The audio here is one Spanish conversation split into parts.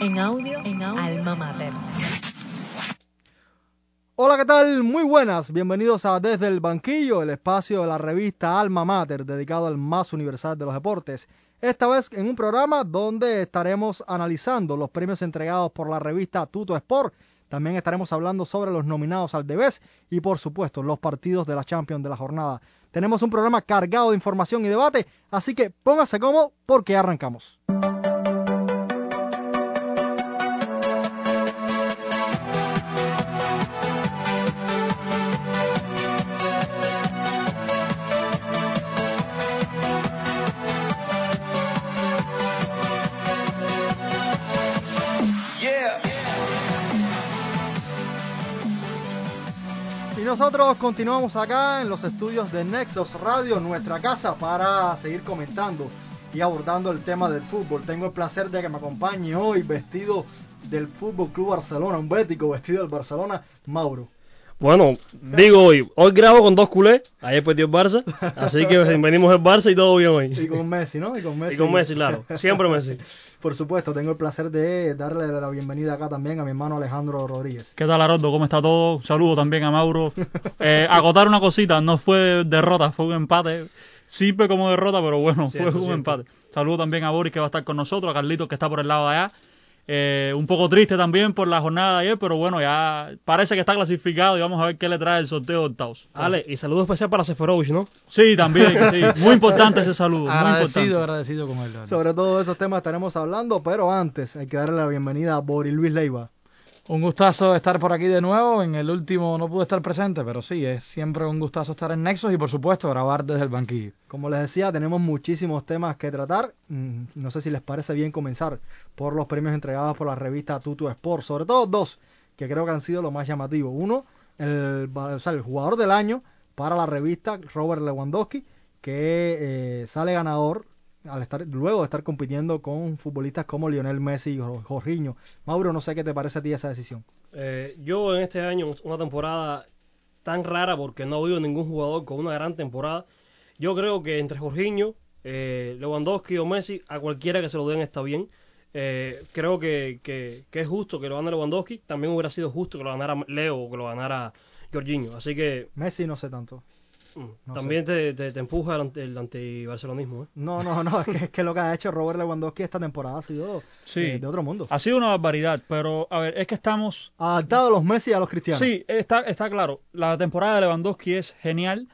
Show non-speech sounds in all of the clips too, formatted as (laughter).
En audio, en audio, Alma Mater. Hola, ¿qué tal? Muy buenas. Bienvenidos a Desde el Banquillo, el espacio de la revista Alma Mater, dedicado al más universal de los deportes. Esta vez en un programa donde estaremos analizando los premios entregados por la revista Tuto Sport. También estaremos hablando sobre los nominados al Debes y, por supuesto, los partidos de la Champions de la jornada. Tenemos un programa cargado de información y debate, así que póngase cómodo porque arrancamos. Nosotros continuamos acá en los estudios de Nexos Radio, nuestra casa, para seguir comentando y abordando el tema del fútbol. Tengo el placer de que me acompañe hoy vestido del Fútbol Club Barcelona, un bético vestido del Barcelona, Mauro. Bueno, digo hoy, hoy grabo con dos culés, ayer perdió el Barça, así que (laughs) venimos el Barça y todo bien hoy. Y con Messi, ¿no? Y con Messi. Y con Messi, claro, siempre Messi. (laughs) Por supuesto, tengo el placer de darle la bienvenida acá también a mi hermano Alejandro Rodríguez. ¿Qué tal, Haroldo? ¿Cómo está todo? Saludo también a Mauro. (laughs) Eh, acotar una cosita, no fue derrota, fue un empate. Sirve como derrota, pero bueno, Cierto, fue un cierto. empate. Saludo también a Boris que va a estar con nosotros, a Carlitos que está por el lado de allá. Eh, un poco triste también por la jornada de ayer, pero bueno, ya parece que está clasificado y vamos a ver qué le trae el sorteo de octavos. Ale, y saludo especial para Seferovic, ¿no? Sí, también, sí. (laughs) Muy importante ese saludo, muy Agradecido, importante. agradecido con él. Sobre todos esos temas estaremos hablando, pero antes hay que darle la bienvenida a Boris Luis Leiva. Un gustazo estar por aquí de nuevo. En el último no pude estar presente, pero sí, es siempre un gustazo estar en Nexos y por supuesto grabar desde el banquillo. Como les decía, tenemos muchísimos temas que tratar. Mm, No sé si les parece bien comenzar por los premios entregados por la revista Tutu Sport. Sobre todo dos, que creo que han sido lo más llamativo. Uno, el, o sea, el jugador del año para la revista Robert Lewandowski, que eh, sale ganador al estar luego de estar compitiendo con futbolistas como Lionel Messi y Jo- Jorginho. Mauro, no sé qué te parece a ti esa decisión. Eh, yo en este año, una temporada tan rara porque no ha habido ningún jugador con una gran temporada, yo creo que entre Jorginho, eh, Lewandowski o Messi, a cualquiera que se lo den está bien. Eh, creo que, que, que es justo que lo gane Lewandowski, también hubiera sido justo que lo ganara Leo o que lo ganara Jorginho, así que Messi no sé tanto. No también te, te, te empuja el, anti- el antibarcelonismo. ¿eh? No, no, no, es que, es que lo que ha hecho Robert Lewandowski esta temporada ha sido Sí. eh, de otro mundo. Ha sido una barbaridad, pero a ver, es que estamos Adaptado a los Messi y a los Cristianos. Sí, está, está claro. La temporada de Lewandowski es genial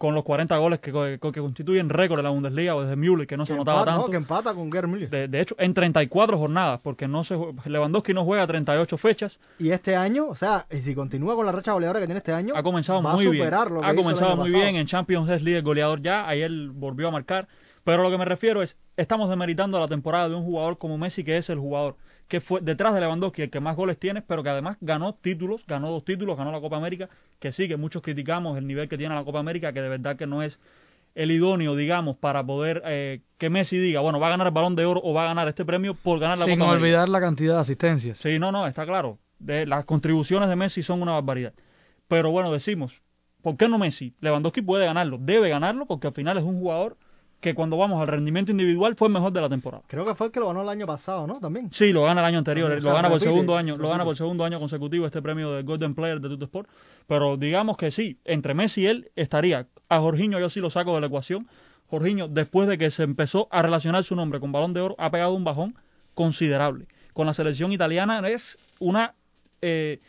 con los 40 goles que, que, que constituyen récord en la Bundesliga o desde Müller, que no se que empata, no, tanto. que empata con Müller. De, de hecho, en 34 jornadas, porque no se Lewandowski no juega 38 fechas, Y este año, o sea, y si continúa con la racha goleadora que tiene este año, ha comenzado va muy a bien. Ha comenzado muy pasado. bien, en Champions es líder goleador ya, ayer volvió a marcar. Pero lo que me refiero es, estamos demeritando la temporada de un jugador como Messi, que es el jugador que fue detrás de Lewandowski el que más goles tiene, pero que además ganó títulos, ganó dos títulos, ganó la Copa América, que sí, que muchos criticamos el nivel que tiene la Copa América, que de verdad que no es el idóneo, digamos, para poder eh, que Messi diga, bueno, va a ganar el Balón de Oro o va a ganar este premio por ganar la Sin Copa América. olvidar la cantidad de asistencias. Sí, no, no, está claro. De, las contribuciones de Messi son una barbaridad. Pero bueno, decimos, ¿por qué no Messi? Lewandowski puede ganarlo, debe ganarlo, porque al final es un jugador que cuando vamos al rendimiento individual fue el mejor de la temporada. Creo que fue el que lo ganó el año pasado, ¿no? También. Sí, lo gana el año anterior, lo gana por segundo año, lo gana por segundo año consecutivo este premio de Golden Player de Tutto Sport. Pero digamos que sí, entre Messi y él estaría. A Jorginho yo sí lo saco de la ecuación. Jorginho, después de que se empezó a relacionar su nombre con Balón de Oro, ha pegado un bajón considerable. Con la selección italiana es una eh,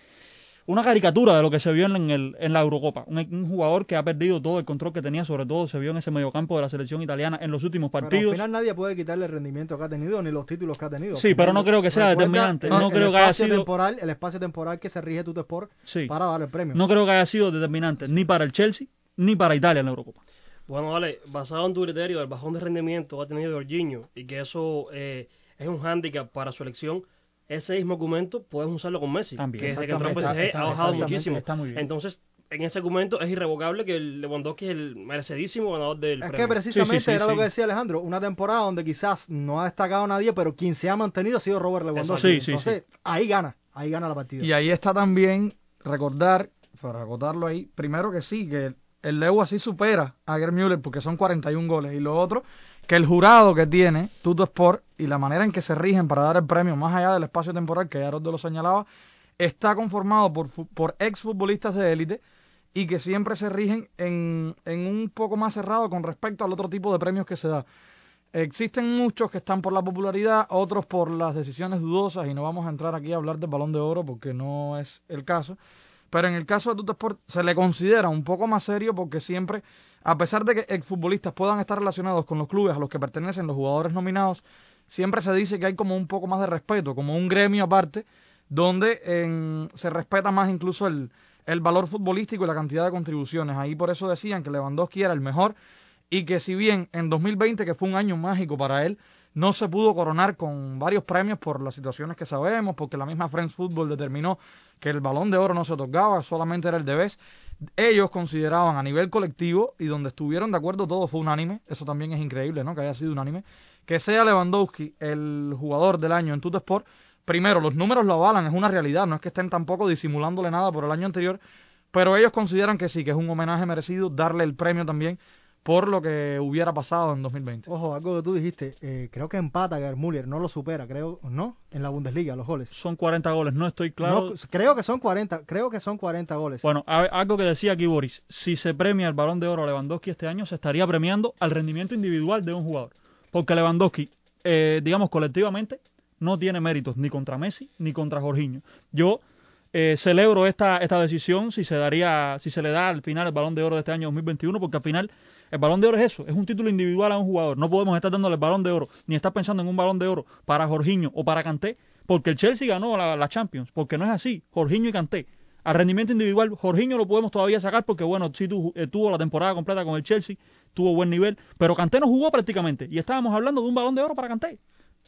una caricatura de lo que se vio en, el, en la Eurocopa. Un, un jugador que ha perdido todo el control que tenía, sobre todo se vio en ese mediocampo de la selección italiana en los últimos Pero al partidos. final nadie puede quitarle el rendimiento que ha tenido ni los títulos que ha tenido. Sí, pero no creo que sea determinante. el- No el creo que haya espacio sido- temporal, el espacio temporal que se rige Tuto Sport Sí. para dar el premio. No creo que haya sido determinante ni para el Chelsea ni para Italia en la Eurocopa. Bueno, vale, basado en tu criterio del bajón de rendimiento que ha tenido Jorginho y que eso eh, es un hándicap para su elección, ese mismo argumento puedes usarlo con Messi, También. que desde que entró. PSG Está- ha bajado muchísimo. está muy bien. Entonces, en ese argumento es irrevocable que el Lewandowski es el merecidísimo ganador del Es premio. que precisamente Sí, sí, sí, era sí. lo que decía Alejandro, una temporada donde quizás no ha destacado nadie, pero quien se ha mantenido ha sido Robert Lewandowski. Exacto. Sí, sí, Entonces, ahí gana, ahí gana la partida. Y ahí está también recordar, para acotarlo ahí, primero que sí, que el Leo así supera a Gerd Müller porque son 41 goles. Y lo otro, que el jurado que tiene Tuto Sport y la manera en que se rigen para dar el premio, más allá del espacio temporal que ya Haroldo lo señalaba, está conformado por, por exfutbolistas de élite y que siempre se rigen en, en un poco más cerrado con respecto al otro tipo de premios que se da. Existen muchos que están por la popularidad, otros por las decisiones dudosas, y no vamos a entrar aquí a hablar del balón de oro porque no es el caso. Pero en el caso de Tutesport se le considera un poco más serio porque siempre, a pesar de que exfutbolistas puedan estar relacionados con los clubes a los que pertenecen los jugadores nominados, siempre se dice que hay como un poco más de respeto, como un gremio aparte, donde en- se respeta más incluso el, el valor futbolístico y la cantidad de contribuciones. Ahí por eso decían que Lewandowski era el mejor y que si bien en 2020, que fue un año mágico para él, no se pudo coronar con varios premios por las situaciones que sabemos, porque la misma French Football determinó que el balón de oro no se otorgaba, solamente era el de vez. Ellos consideraban a nivel colectivo, y donde estuvieron de acuerdo todos fue unánime, eso también es increíble, ¿no? Que haya sido unánime, que sea Lewandowski el jugador del año en Tutesport. Primero, los números lo avalan, es una realidad, no es que estén tampoco disimulándole nada por el año anterior, pero ellos consideran que sí, que es un homenaje merecido darle el premio también por lo que hubiera pasado en 2020. Ojo, algo que tú dijiste, eh, creo que empata Gerd Müller, no lo supera, creo, ¿no? En la Bundesliga, los goles. Son 40 goles, no estoy claro. No, creo que son 40, creo que son 40 goles. Bueno, a- algo que decía aquí Boris, si se premia el balón de oro a Lewandowski este año, se estaría premiando al rendimiento individual de un jugador. Porque Lewandowski, eh, digamos colectivamente, no tiene méritos ni contra Messi ni contra Jorginho. Yo eh, celebro esta, esta decisión si se daría, si se le da al final el balón de oro de este año 2021, porque al final el balón de oro es eso, es un título individual a un jugador. No podemos estar dándole el balón de oro, ni estar pensando en un balón de oro para Jorginho o para Kanté, porque el Chelsea ganó la, la Champions, porque no es así, Jorginho y Kanté. A rendimiento individual, Jorginho lo podemos todavía sacar porque, bueno, sí tu- eh, tuvo la temporada completa con el Chelsea, tuvo buen nivel, pero Kanté no jugó prácticamente y estábamos hablando de un balón de oro para Kanté.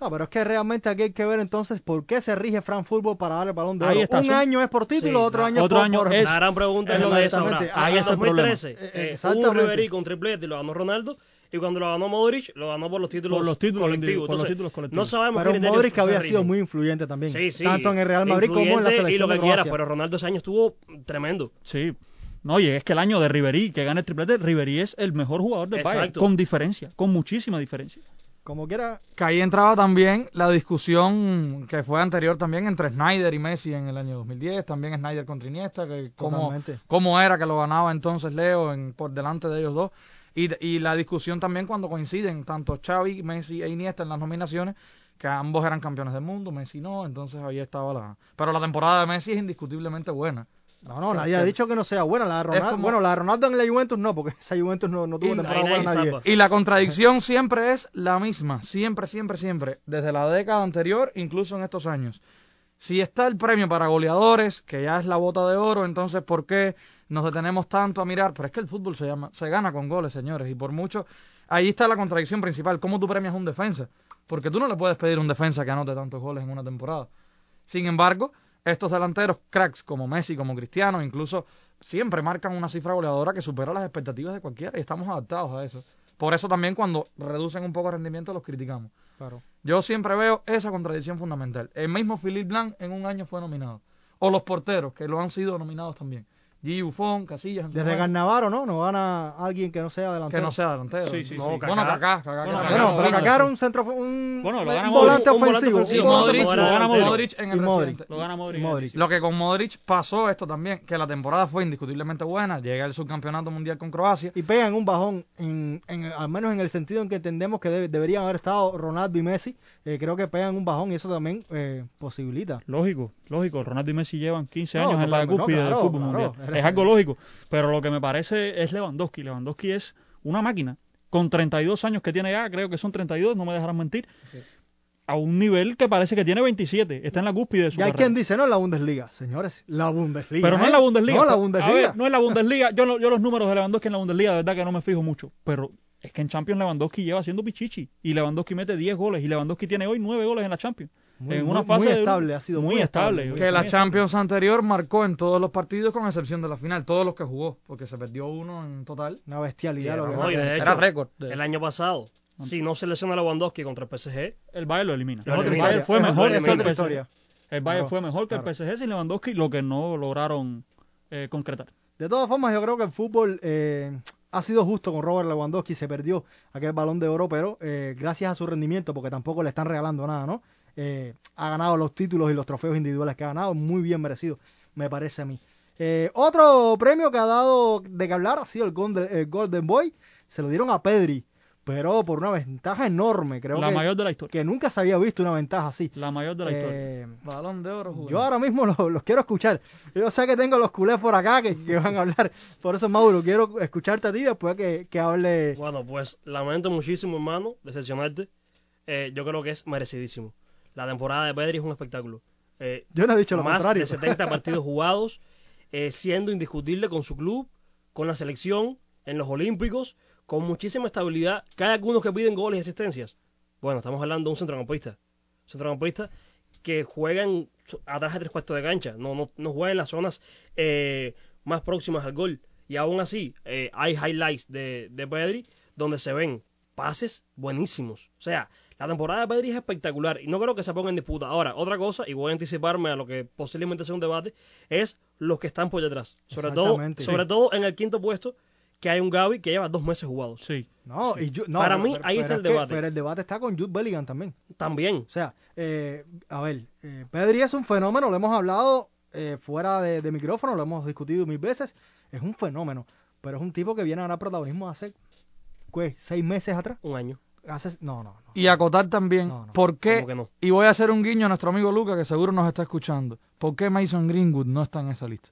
No, pero es que realmente aquí hay que ver entonces por qué se rige Fran Fútbol para darle el balón de Ahí oro. está, un son- año es por título, Sí, otro año otro por, año por- es- La gran pregunta es es lo exactamente. sabrá. Ahí en está el 2013 problema. Eh, eh, exactamente. un Ribery con triplete y lo ganó Ronaldo. Y cuando lo ganó Modric, lo ganó por los títulos, Por los títulos colectivos. por los títulos colectivos. No sabemos Pero Modric había sido muy influyente también. Sí, sí, Tanto en el Real Madrid como en la selección y lo que de quieras, pero Ronaldo ese año estuvo tremendo. Sí. No, oye, es que el año de Ribery, que gana el triplete, Ribery es el mejor jugador del Bayern, con diferencia, con muchísima diferencia. Como quiera, Que ahí entraba también la discusión que fue anterior también entre Snyder y Messi en el año 2010, también Snyder contra Iniesta, que cómo, cómo era que lo ganaba entonces Leo en, por delante de ellos dos. Y, y la discusión también cuando coinciden tanto Xavi, Messi e Iniesta en las nominaciones, que ambos eran campeones del mundo, Messi no, entonces ahí estaba la... Pero la temporada de Messi es indiscutiblemente buena. no, no, nadie ha dicho que no sea buena. La de Ronaldo, como- bueno, la de Ronaldo en la Juventus no, porque (laughs) esa Juventus no, no tuvo temporada buena nadie. Y la contradicción siempre es la misma, siempre, siempre, siempre, desde la década anterior, incluso en estos años. Si está el premio para goleadores, que ya es la bota de oro, entonces ¿por qué nos detenemos tanto a mirar? Pero es que el fútbol se, llama, se gana con goles, señores, y por mucho, ahí está la contradicción principal, ¿cómo tú premias un defensa? Porque tú no le puedes pedir a un defensa que anote tantos goles en una temporada. Sin embargo, estos delanteros cracks como Messi, como Cristiano, incluso siempre marcan una cifra goleadora que supera las expectativas de cualquiera y estamos adaptados a eso. Por eso también cuando reducen un poco el rendimiento los criticamos. Claro. Yo siempre veo esa contradicción fundamental. El mismo Philippe Blanc en un año fue nominado. O los porteros, que lo han sido nominados también. Gigi Buffon, Casillas, Desde momento, Cannavaro, ¿no? No gana alguien que no sea delantero. que no sea delantero. Sí, sí, No, sí. Bueno, Kaká. Kaká, Kaká, Bueno, Kaká. Bueno, Kaká, pero era un centro, un, Bueno, lo un gana volante Modric, un volante ofensivo. ofensivo. Un Modric, lo gana Modric. Modric en el Modric. Lo gana Modric. Lo que con Modric pasó esto también, que la temporada fue indiscutiblemente buena, llega el subcampeonato mundial con Croacia, Y pegan un bajón, en, en- al menos en el sentido en que entendemos que debe- deberían haber estado Ronaldo y Messi. eh, creo que pegan un bajón y eso también eh, posibilita. Lógico, lógico. Ronaldo y Messi llevan 15 No, años en la cúspide no, del fútbol claro. mundial. Es algo (laughs) lógico. Pero lo que me parece es Lewandowski. Lewandowski es una máquina. Con 32 años que tiene ya, creo que son 32, no me dejarán mentir. A un nivel que parece que tiene 27. Está en la cúspide de su Ya hay carrera. quien dice, no, la Bundesliga. Señores, la Bundesliga. Pero no ¿eh? es la Bundesliga. No, la A Bundesliga. ver, no es la Bundesliga. Yo, yo los números de Lewandowski en la Bundesliga, de verdad que no me fijo mucho. Pero es que en Champions Lewandowski lleva haciendo pichichi. Y Lewandowski mete 10 goles. Y Lewandowski tiene hoy 9 goles en la Champions. Muy- en una muy- fase muy de- estable, ha sido muy estable, que la Champions anterior marcó en todos los partidos con excepción de la final, todos los que jugó, porque se perdió uno en total. Una bestialidad. lo que No, Era hecho, récord. de- el año pasado, si no se lesiona Lewandowski contra el PSG, El Bayern lo elimina. Lo el elimina. Bayern fue mejor que el. PSG. El Bayern Claro, fue mejor que claro. el PSG sin Lewandowski, lo que no lograron eh, concretar. De todas formas, yo creo que el fútbol eh, ha sido justo con Robert Lewandowski, se perdió aquel balón de oro, pero eh, gracias a su rendimiento, porque tampoco le están regalando nada, ¿no? Eh, ha ganado los títulos y los trofeos individuales que ha ganado, muy bien merecido, me parece a mí. Eh, otro premio que ha dado de que hablar ha sido el Golden, el Golden Boy, se lo dieron a Pedri, pero por una ventaja enorme, creo La que, mayor de la historia. que nunca se había visto una ventaja así. La mayor de la historia. Eh, Balón de oro, yo ahora mismo los, los quiero escuchar. Yo sé que tengo los culés por acá que, que van a hablar. Por eso, Mauro, quiero escucharte a ti después que, que hable. Bueno, pues lamento muchísimo, hermano, decepcionarte. Eh, yo creo que es merecidísimo. La temporada de Pedri es un espectáculo. Eh, Yo no he dicho lo más contrario. de 70 partidos (laughs) jugados, eh, siendo indiscutible con su club, con la selección, en los Olímpicos, con muchísima estabilidad. Que hay algunos que piden goles y asistencias. Bueno, estamos hablando de un centrocampista. Centrocampista que juega en- atrás de tres cuartos de cancha, no, no, no juega en las zonas eh, más próximas al gol. Y aún así, eh, hay highlights de, de Pedri donde se ven pases buenísimos. O sea, la temporada de Pedri es espectacular y no creo que se ponga en disputa. Ahora, otra cosa, y voy a anticiparme a lo que posiblemente sea un debate, es los que están por detrás. Sobre todo, sobre Sí. todo en el quinto puesto, que hay un Gaby que lleva dos meses jugados. Sí. No, y yo- no, Para pero- mí, pero- ahí pero está es el que- debate. pero el debate está con Jude Bellingham también. También. O sea, eh, a ver, eh, Pedri es un fenómeno, lo hemos hablado eh, fuera de, de micrófono, lo hemos discutido mil veces. Es un fenómeno, pero es un tipo que viene a ganar protagonismo hace, ¿qué? ¿Seis meses atrás? Un año. Hace, no, no, no. Y acotar también, No, no. ¿por qué? Y voy a hacer un guiño a nuestro amigo Luca, que seguro nos está escuchando. ¿Por qué Mason Greenwood no está en esa lista?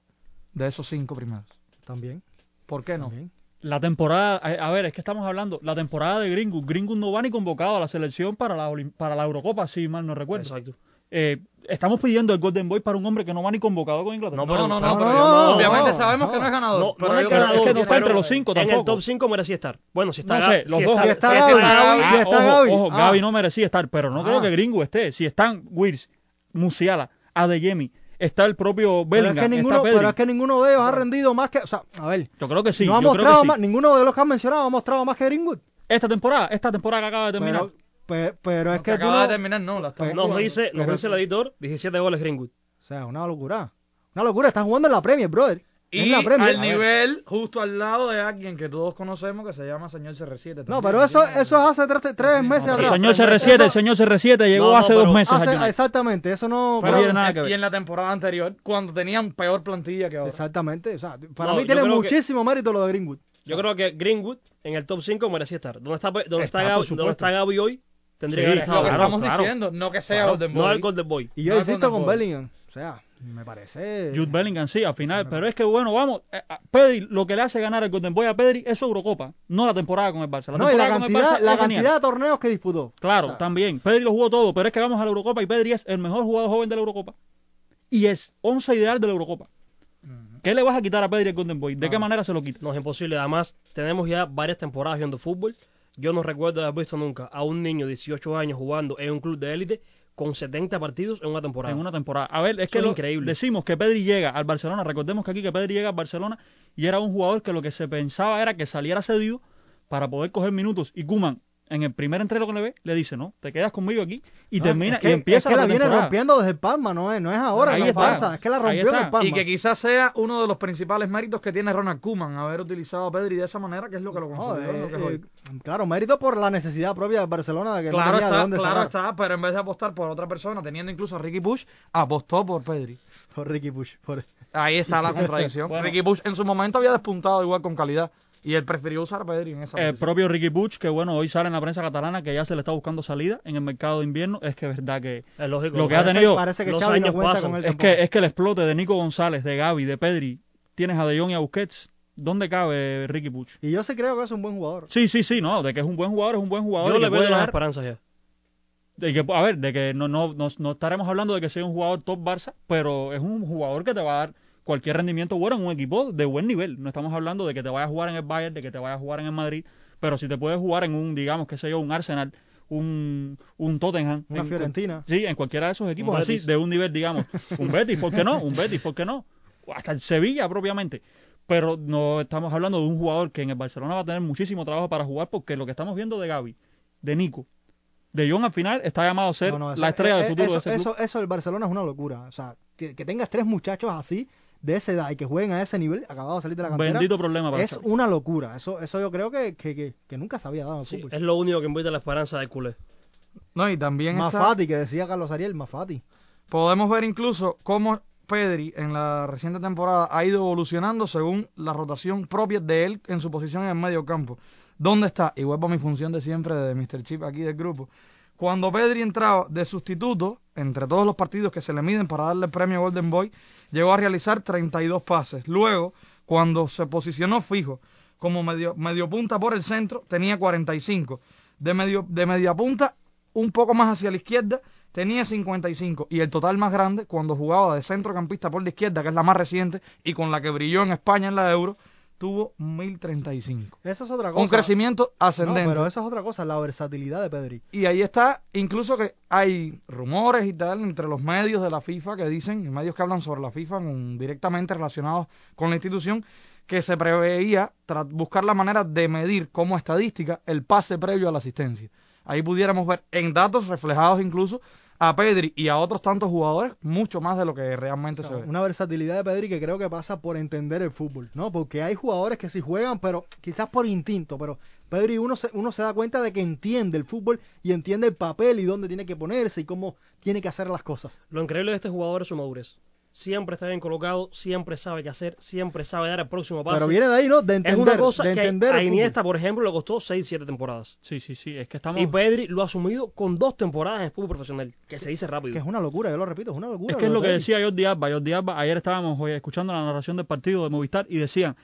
De esos cinco primeros. También. ¿Por qué no? también. La temporada, a a ver, es que estamos hablando, la temporada de Greenwood. Greenwood no va ni convocado a la selección para la, para la Eurocopa, si mal no recuerdo. Exacto. Eh, estamos pidiendo el Golden Boy para un hombre que no va ni convocado con Inglaterra. No, pero- No, no, pero- no, pero no, obviamente no, sabemos no. que no es ganador. No, pero no es ganador, es que no está entre los cinco En el tampoco. top 5 merecía estar. Bueno, si está, No sé, los si dos- está, Si está si Gaby, está Gaby, Gaby, si está ojo, Gaby. ojo, Ah. Gaby no merecía estar, pero no Ah. creo que Greenwood esté. Si están Wills, Musiala, Adeyemi, está el propio Pero es, Bellingham, que ninguno, está Pedri. pero es que ninguno de ellos ha rendido más que. O sea, a ver. Yo creo que sí, no ha yo creo que mostrado sí. más, ninguno de los que han mencionado ha mostrado más que Greenwood. Esta temporada, esta temporada que acaba de terminar. Pero, pe- pero es No, que, tú acaba no- de terminar, no, la Nos dice, nos Pero- dice el editor 17 goles Greenwood. O sea, una locura. Una locura. Están jugando en la Premier, brother. Y en la Premier. al nivel, justo al lado de alguien que todos conocemos que se llama señor CR7. No, pero eso, eso es hace tres, tres meses el atrás. señor CR7, Eso- el señor CR7 llegó No, no, hace dos meses hace- exactamente, eso no. Pero no- tiene nada que ver. Y en la temporada anterior, cuando tenían peor plantilla que ahora. Exactamente. O sea, para No, mí tiene que- muchísimo mérito lo de Greenwood. Yo creo que Greenwood en el top 5 merecía estar. ¿Dónde está, dónde Está, está, por Gaby, supuesto. ¿dónde está Gaby hoy? Tendría Sí, que lo estado. que claro, estamos claro. diciendo, no que sea Claro, Golden no Boy. el Golden Boy. Y yo No, insisto con Boy. Bellingham. O sea, me parece. Jude Bellingham, sí, al final. Pero es que, bueno, vamos. eh, Pedri, lo que le hace ganar el Golden Boy a Pedri es su Eurocopa, no la temporada con el Barça. La No, y la cantidad, Barça la cantidad de torneos que disputó. Claro, O sea, también. Pedri lo jugó todo, pero es que vamos a la Eurocopa y Pedri es el mejor jugador joven de la Eurocopa. Y es 11 ideal de la Eurocopa. ¿Qué le vas a quitar a Pedri el Golden Boy? ¿De qué manera se lo quita? No es imposible. Además, tenemos ya varias temporadas viendo fútbol. Yo no recuerdo haber visto nunca a un niño de 18 años jugando en un club de élite con 70 partidos en una temporada. en una temporada. A ver, es que es lo- increíble. decimos que Pedri llega al Barcelona, recordemos que aquí que Pedri llega al Barcelona y era un jugador que lo que se pensaba era que saliera cedido para poder coger minutos y Kuman en el primer entreno que le ve le dice, "No, te quedas conmigo aquí" y no, termina es que, y empieza es que la, la, viene temporada. rompiendo desde el Palma, no es, no es ahora está. Barça, es que la rompió en está. el Palma. Y que quizás sea uno de los principales méritos que tiene Ronald Koeman, haber utilizado a Pedri de esa manera, que es lo que lo No, consolidó en lo que es eh, hoy. eh, claro, mérito por la necesidad propia de Barcelona de que Claro no tenía de está, dónde claro sacar. está, pero en vez de apostar por otra persona, teniendo incluso a Ricky Bush, apostó por Pedri. Por Ricky Push. Por... Ahí está la (laughs) contradicción. Bueno. Ricky Bush en su momento había despuntado igual con calidad y él prefirió usar a Pedri en esa El posición. propio Ricky Puig, que bueno, hoy sale en la prensa catalana que ya se le está buscando salida en el mercado de invierno, es que es verdad que Es lógico. Lo que ha tenido- Parece que los Xavi años pasan. con él es que es que el explote de Nico González, de Gaby, de Pedri, tienes a De Jong y a Busquets, ¿dónde cabe Ricky Puig? Y yo sí creo que es un buen jugador. Sí, sí, sí, no, de que es un buen jugador, es un buen jugador. Yo y le veo puede las dar- esperanzas ya. de que, a ver, de que no, no, no, no estaremos hablando de que sea un jugador top Barça, pero es un jugador que te va a dar cualquier rendimiento bueno en un equipo de buen nivel. No estamos hablando de que te vaya a jugar en el Bayern, de que te vaya a jugar en el Madrid, pero si te puedes jugar en un, digamos, que sé yo, un Arsenal, un, un Tottenham. Una en- Fiorentina. Sí, en cualquiera de esos equipos así, de un nivel, digamos. Un Betis, ¿por qué no? Un Betis, ¿por qué no? O Hasta el Sevilla propiamente. Pero no estamos hablando de un jugador que en el Barcelona va a tener muchísimo trabajo para jugar porque lo que estamos viendo de Gaby, de Nico, de Jong al final está llamado a ser No, no, eso- la estrella eh, del futuro eso, de ese club. eso, eso del Barcelona es una locura. O sea, que, que tengas tres muchachos así de esa edad y que jueguen a ese nivel, acabado de salir de la cantera, Bendito problema para es una locura. Eso eso yo creo que, que, que, que nunca se había dado en el Sí, fútbol. es lo único que invita a la esperanza del culé. No, y también Más está- Fati, que decía Carlos Ariel, más Fati. podemos ver incluso cómo Pedri en la reciente temporada ha ido evolucionando según la rotación propia de él en su posición en el medio campo. ¿Dónde está? Y vuelvo a mi función de siempre de Mr. Chip aquí del grupo. Cuando Pedri entraba de sustituto, entre todos los partidos que se le miden para darle el premio Golden Boy, llegó a realizar 32 pases. Luego, cuando se posicionó fijo como medio, punta por el centro, tenía 45. De, medio, de media punta, un poco más hacia la izquierda, tenía 55. Y el total más grande, cuando jugaba de centrocampista por la izquierda, que es la más reciente, y con la que brilló en España en la Euro, tuvo 1035. Eso es otra cosa. Un crecimiento No, ascendente. pero eso es otra cosa, la versatilidad de Pedri. Y ahí está, incluso que hay rumores y tal entre los medios de la FIFA que dicen, medios que hablan sobre la FIFA con- directamente relacionados con la institución, que se preveía buscar la manera de medir como estadística el pase previo a la asistencia. Ahí pudiéramos ver en datos reflejados incluso a Pedri y a otros tantos jugadores mucho más de lo que realmente se ve. Una versatilidad de Pedri que creo que pasa por entender el fútbol, ¿no? Porque hay jugadores que sí juegan, pero quizás por instinto, pero Pedri uno se, uno se da cuenta de que entiende el fútbol y entiende el papel y dónde tiene que ponerse y cómo tiene que hacer las cosas. Lo increíble de este jugador es su madurez. Siempre está bien colocado, siempre sabe qué hacer, siempre sabe dar el próximo paso. Pero viene de ahí, ¿no? De es entender, una cosa de que entender a Iniesta, por ejemplo, le costó 6-7 temporadas. Sí, sí, sí, es que estamos... Y Pedri lo ha asumido con dos temporadas en fútbol profesional, que se dice rápido. Que es una locura, yo lo repito, es una locura. Es que es lo de que Pedri. decía Jordi Alba. Jordi Alba, ayer estábamos hoy escuchando la narración del partido de Movistar y decían,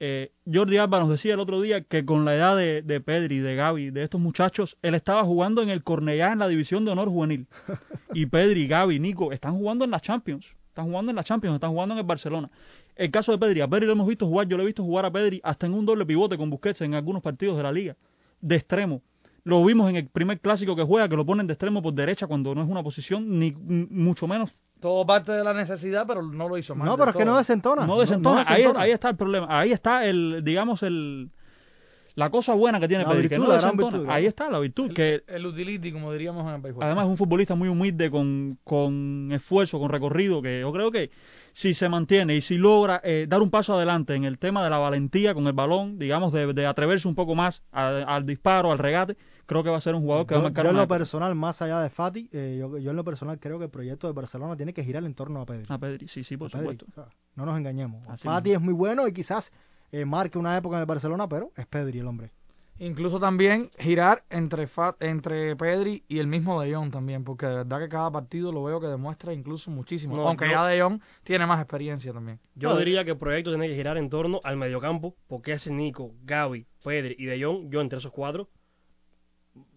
eh, Jordi Alba nos decía el otro día que con la edad de, de Pedri, de Gaby, de estos muchachos, él estaba jugando en el Cornellá en la división de honor juvenil. (laughs) Y Pedri, Gaby, Nico están jugando en la Champions. Están jugando en la Champions, están jugando en el Barcelona. El caso de Pedri, a Pedri lo hemos visto jugar, yo lo he visto jugar a Pedri hasta en un doble pivote con Busquets en algunos partidos de la liga, de extremo. Lo vimos en el primer clásico que juega, que lo ponen de extremo por derecha cuando no es una posición, ni mucho menos Todo parte de la necesidad, pero no lo hizo mal. No, pero es que no desentona. no desentona. Ahí, desentona. ahí está el problema. Ahí está el, digamos, el la cosa buena que tiene La Pedri, que virtud, no la gran desentona. virtud, Ahí está la virtud, que El utility, como diríamos en el béisbol. además es un futbolista muy humilde, con, con esfuerzo, con recorrido, que yo creo que si se mantiene y si logra eh, dar un paso adelante en el tema de la valentía con el balón, digamos, de, de atreverse un poco más al, al disparo, al regate, creo que va a ser un jugador que va a marcar yo en lo época. personal, más allá de Fati, eh, yo, yo en lo personal creo que el proyecto de Barcelona tiene que girar en torno a Pedri. A Pedri, sí, sí, por A Pedri. supuesto. O sea, no nos engañemos. Así Fati es muy bueno y quizás eh, marque una época en el Barcelona, pero es Pedri el hombre. Incluso también girar entre entre Pedri y el mismo De Jong también, porque de verdad que cada partido lo veo que demuestra incluso muchísimo. No, Aunque ya De Jong tiene más experiencia también. Yo No, diría que el proyecto tiene que girar en torno al mediocampo, porque ese Nico, Gaby, Pedri y De Jong, yo entre esos cuatro,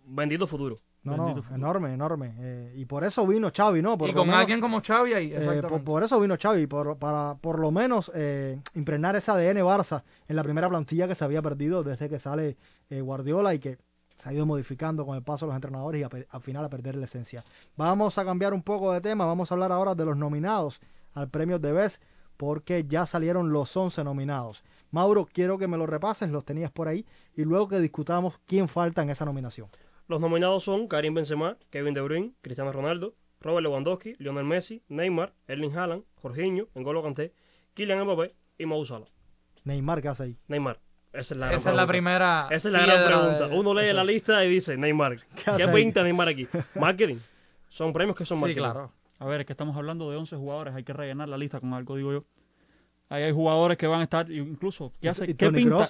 bendito futuro. No, Bendito no, enorme, enorme. Eh, y por eso vino Xavi, ¿no? Por y con menos, alguien como Xavi ahí, eh, exactamente. por, por eso vino Xavi, por, para por lo menos eh, impregnar ese ADN Barça en la primera plantilla que se había perdido desde que sale eh, Guardiola y que se ha ido modificando con el paso de los entrenadores y a al final a perder la esencia. Vamos a cambiar un poco de tema, vamos a hablar ahora de los nominados al premio de Best porque ya salieron los 11 nominados. Mauro, quiero que me lo repases, los tenías por ahí, y luego que discutamos quién falta en esa nominación. Los nominados son Karim Benzema, Kevin De Bruyne, Cristiano Ronaldo, Robert Lewandowski, Lionel Messi, Neymar, Erling Haaland, Jorginho, N'Golo Kanté, Kylian Mbappé y Mo Salah. Neymar, ¿qué hace ahí? Neymar. Esa es la gran Esa es la pregunta. primera. Esa es la gran pregunta. de- Uno lee eso. la lista y dice Neymar. ¿Qué, pinta Neymar aquí? (laughs) Marketing. Son premios que son Sí, marketing. claro. A ver, es que estamos hablando de 11 jugadores, hay que rellenar la lista con algo, digo yo. Ahí hay jugadores que van a estar, incluso, ¿qué, Y- hace, y ¿qué, Toni pinta,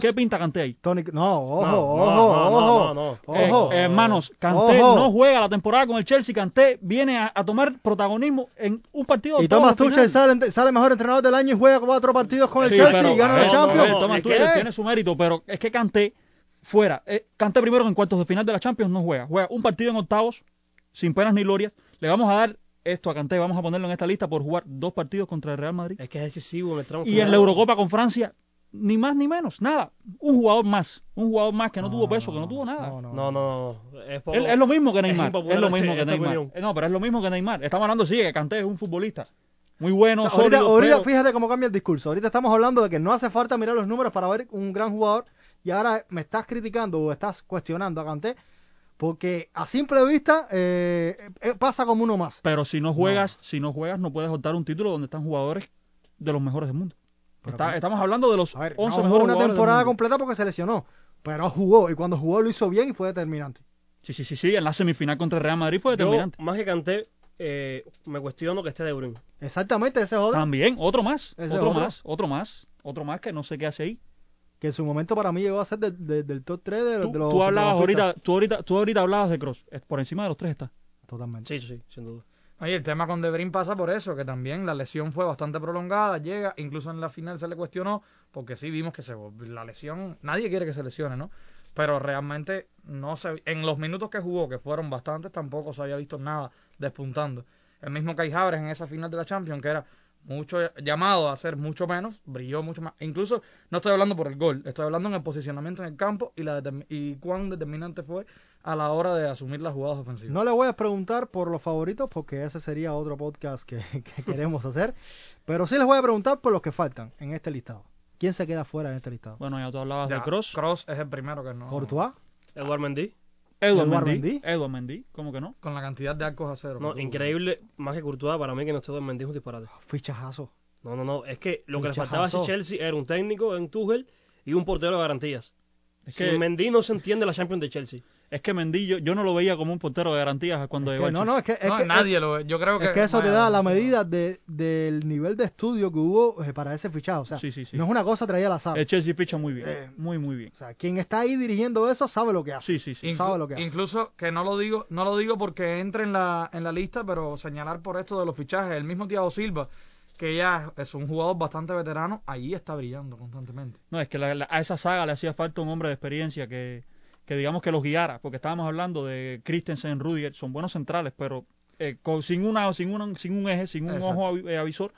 qué, pinta Kanté ahí? Tony, no, ojo, No, ojo, no, no, ojo, no, no, no. Eh, ojo. eh, hermanos, Kanté Ojo. no juega la temporada con el Chelsea, Kanté viene a, a tomar protagonismo en un partido de y Thomas Tuchel sale, sale mejor entrenador del año y juega cuatro partidos con el Sí, Chelsea pero, y gana a la ver, Champions. No, Thomas Tuchel que- tiene su mérito, pero es que Kanté fuera, eh, Kanté primero en cuartos de final de la Champions no juega, juega un partido en octavos, sin penas ni glorias, le vamos a dar esto a Kanté, vamos a ponerlo en esta lista por jugar dos partidos contra el Real Madrid. Es que es decisivo el tramo Y final. en la Eurocopa con Francia, ni más ni menos, nada. Un jugador más, un jugador más que no, tuvo peso, que no tuvo nada. No, no, No, no, no. Es, poco- Es, es lo mismo que Neymar. Es, lo mismo que Neymar. opinión. Eh, No, pero es lo mismo que Neymar. Estamos hablando, sí, que Kanté es un futbolista muy bueno, O sea, ahorita, sólido, ahorita pero- fíjate cómo cambia el discurso. Ahorita estamos hablando de que no hace falta mirar los números para ver un gran jugador y ahora me estás criticando o estás cuestionando a Kanté porque a simple vista eh, eh, pasa como uno más. pero si no juegas, si no juegas, no puedes optar un título donde están jugadores de los mejores del mundo. Estamos hablando de los A ver, 11 no jugó mejores una del temporada mundo. completa porque se lesionó, pero jugó y cuando jugó lo hizo bien y fue determinante. Sí, sí, sí, sí, en la semifinal contra el Real Madrid fue Yo, determinante. más que canté, eh, me cuestiono que esté De Bruyne. Exactamente, ese es otro También, otro más, Ese otro otro. más, otro más, otro más que no sé qué hace ahí. Que en su momento para mí llegó a ser de- de- del top 3 de, Tú, de los tú hablabas ahorita, tú ahorita, tú ahorita hablabas de Cross, por encima de los tres está. Totalmente. Sí, sí, sin duda. Oye, el tema con De Bruyne pasa por eso, que también la lesión fue bastante prolongada, llega, incluso en la final se le cuestionó, porque sí vimos que se la lesión, nadie quiere que se lesione, ¿no? Pero realmente no se en los minutos que jugó, que fueron bastantes, tampoco se había visto nada despuntando. El mismo Kai Havertz en esa final de la Champions, que era mucho llamado a hacer mucho menos, brilló mucho más. Incluso no estoy hablando por el gol, estoy hablando en el posicionamiento en el campo y la y cuán determinante fue a la hora de asumir las jugadas ofensivas. No le voy a preguntar por los favoritos porque ese sería otro podcast que, (laughs) que queremos hacer, pero sí les voy a preguntar por los que faltan en este listado. ¿Quién se queda fuera en este listado? Bueno, ya tú hablabas Ya, de Cross, Cross es el primero que no. ¿Courtois? Edward Mendy, Mendy. Edward Mendy, ¿cómo que no? Con la cantidad de arcos a cero. No, increíble, más que Courtois, para mí que no esté Eduard Mendy es un disparate. Fichajazo. No, no, no, es que lo que le faltaba a ese Chelsea era un técnico en Tuchel y un portero de garantías. Es Sin Mendy no se entiende la Champions de Chelsea. Es que Mendy yo, no lo veía como un portero de garantías cuando Es llegó que no, no, es que, es No, que- nadie lo ve. Yo creo que. es que eso te da la medida de, del nivel de estudio que hubo eh, para ese fichaje. O sea, Sí, sí, sí. no es una cosa traída al azar. El Chelsea ficha muy bien, Eh, muy, muy bien. O sea, quien está ahí dirigiendo eso sabe lo que hace. Sí, sí, sí. Inclu- sabe lo que hace. Incluso que no lo digo, no lo digo porque entre en la, en la lista, pero señalar por esto de los fichajes, el mismo Thiago Silva, que ya es un jugador bastante veterano, ahí está brillando constantemente. No, es que la- la- a esa saga le hacía falta un hombre de experiencia que, que digamos que los guiara, porque estábamos hablando de Christensen, Rudiger, son buenos centrales, pero eh, con- sin una, sin una, sin un eje, sin un Exacto. ojo eh, avisor,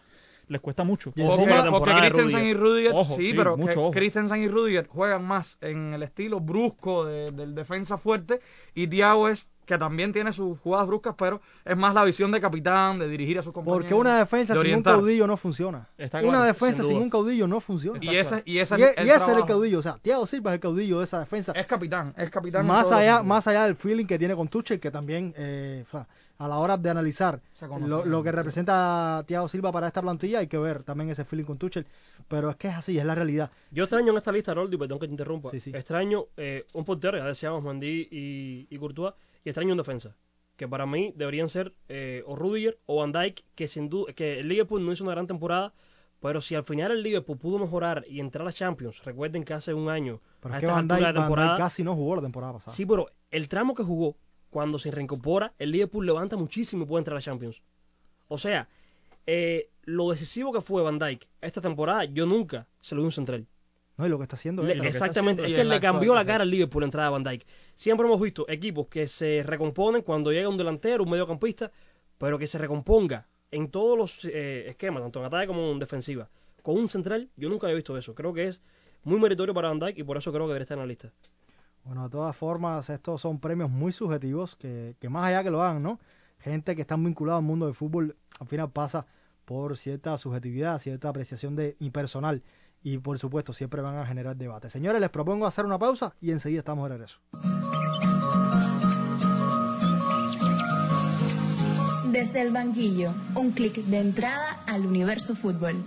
les cuesta mucho. Y Porque, porque Christensen y Rudiger, Ojo, sí, sí, pero mucho. Christensen y Rudiger juegan más en el estilo brusco de- del defensa fuerte y Thiago es que también tiene sus jugadas bruscas, pero es más la visión de capitán, de dirigir a sus compañeros. Porque una defensa de sin un caudillo no funciona. Está una claro, defensa sin un caudillo no funciona. Y ese, y ese Y, el y ese es el caudillo. O sea, Thiago Silva es el caudillo de esa defensa. Es capitán, es capitán. más allá más allá del feeling que tiene con Tuchel que también eh, o sea, a la hora de analizar conoce, lo, lo que representa Thiago Silva para esta plantilla hay que ver también ese feeling con Tuchel pero es que es así es la realidad Yo extraño en esta lista, Roldi, perdón que te interrumpa. Sí, sí. Extraño eh, un portero, ya decíamos Mendy y, y Courtois, y extraño un defensa. Que para mí deberían ser eh, o Rudiger o Van Dijk, que sin duda, que el Liverpool no hizo una gran temporada, pero si al final el Liverpool pudo mejorar y entrar a la Champions, recuerden que hace un año, pero a es que Van Dijk, de Van Dijk temporada, casi no jugó la temporada pasada sí, pero el tramo que jugó, cuando se reincorpora, el Liverpool levanta muchísimo y puede entrar a la Champions. O sea, eh, lo decisivo que fue Van Dijk esta temporada, yo nunca se lo vi un central. No y lo que está haciendo él exactamente, haciendo es que le cambió la cara al Liverpool la entrada de Van Dijk. Siempre hemos visto equipos que se recomponen cuando llega un delantero, un mediocampista, pero que se recomponga en todos los eh, esquemas, tanto en ataque como en defensiva. Con un central, yo nunca había visto eso. Creo que es muy meritorio para Van Dijk y por eso creo que debería estar en la lista. Bueno, de todas formas, estos son premios muy subjetivos que, que más allá que lo hagan, ¿no? Gente que está vinculada al mundo del fútbol, al final pasa por cierta subjetividad, cierta apreciación de impersonal y por supuesto siempre van a generar debate. Señores, les propongo hacer una pausa y enseguida estamos de regreso. Desde el banquillo, un clic de entrada al universo fútbol.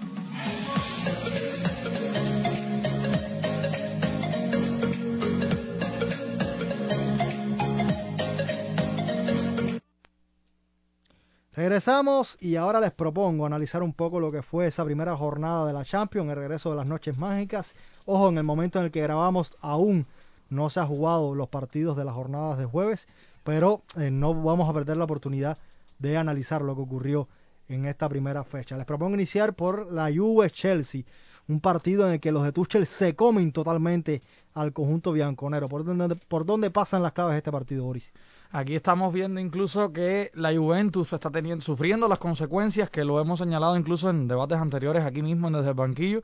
Regresamos y ahora les propongo analizar un poco lo que fue esa primera jornada de la Champions, el regreso de las noches mágicas. Ojo, en el momento en el que grabamos aún no se han jugado los partidos de las jornadas de jueves, pero eh, no vamos a perder la oportunidad de analizar lo que ocurrió en esta primera fecha. Les propongo iniciar por la Juve Chelsea, un partido en el que los de Tuchel se comen totalmente al conjunto bianconero. ¿Por dónde, por dónde pasan las claves de este partido, Boris? Aquí estamos viendo incluso que la Juventus está teniendo, sufriendo las consecuencias que lo hemos señalado incluso en debates anteriores aquí mismo desde el banquillo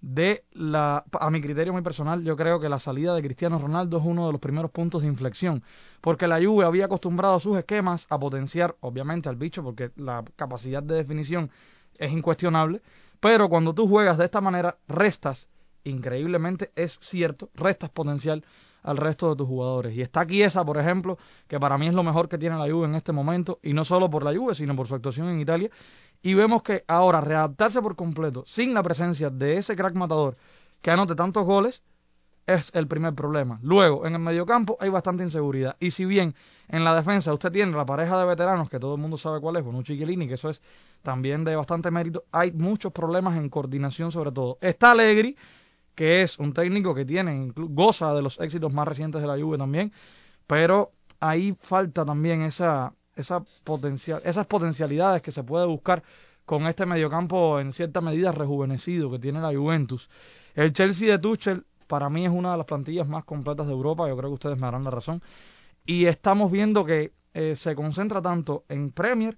de la a mi criterio muy personal yo creo que la salida de Cristiano Ronaldo es uno de los primeros puntos de inflexión porque la Juve había acostumbrado a sus esquemas a potenciar obviamente al bicho porque la capacidad de definición es incuestionable pero cuando tú juegas de esta manera restas increíblemente es cierto restas potencial al resto de tus jugadores. Y está Chiesa, por ejemplo, que para mí es lo mejor que tiene la Juve en este momento, y no solo por la Juve, sino por su actuación en Italia. Y vemos que ahora readaptarse por completo, sin la presencia de ese crack matador que anote tantos goles, es el primer problema. Luego, en el mediocampo hay bastante inseguridad. Y si bien en la defensa usted tiene la pareja de veteranos, que todo el mundo sabe cuál es, Bonucci y Chiellini, que eso es también de bastante mérito, hay muchos problemas en coordinación sobre todo. Está Allegri, que es un técnico que tiene, goza de los éxitos más recientes de la Juve también, pero ahí falta también esa, esa potencial, esas potencialidades que se puede buscar con este mediocampo en cierta medida rejuvenecido que tiene la Juventus. El Chelsea de Tuchel para mí es una de las plantillas más completas de Europa, yo creo que ustedes me darán la razón. Y estamos viendo que eh, se concentra tanto en Premier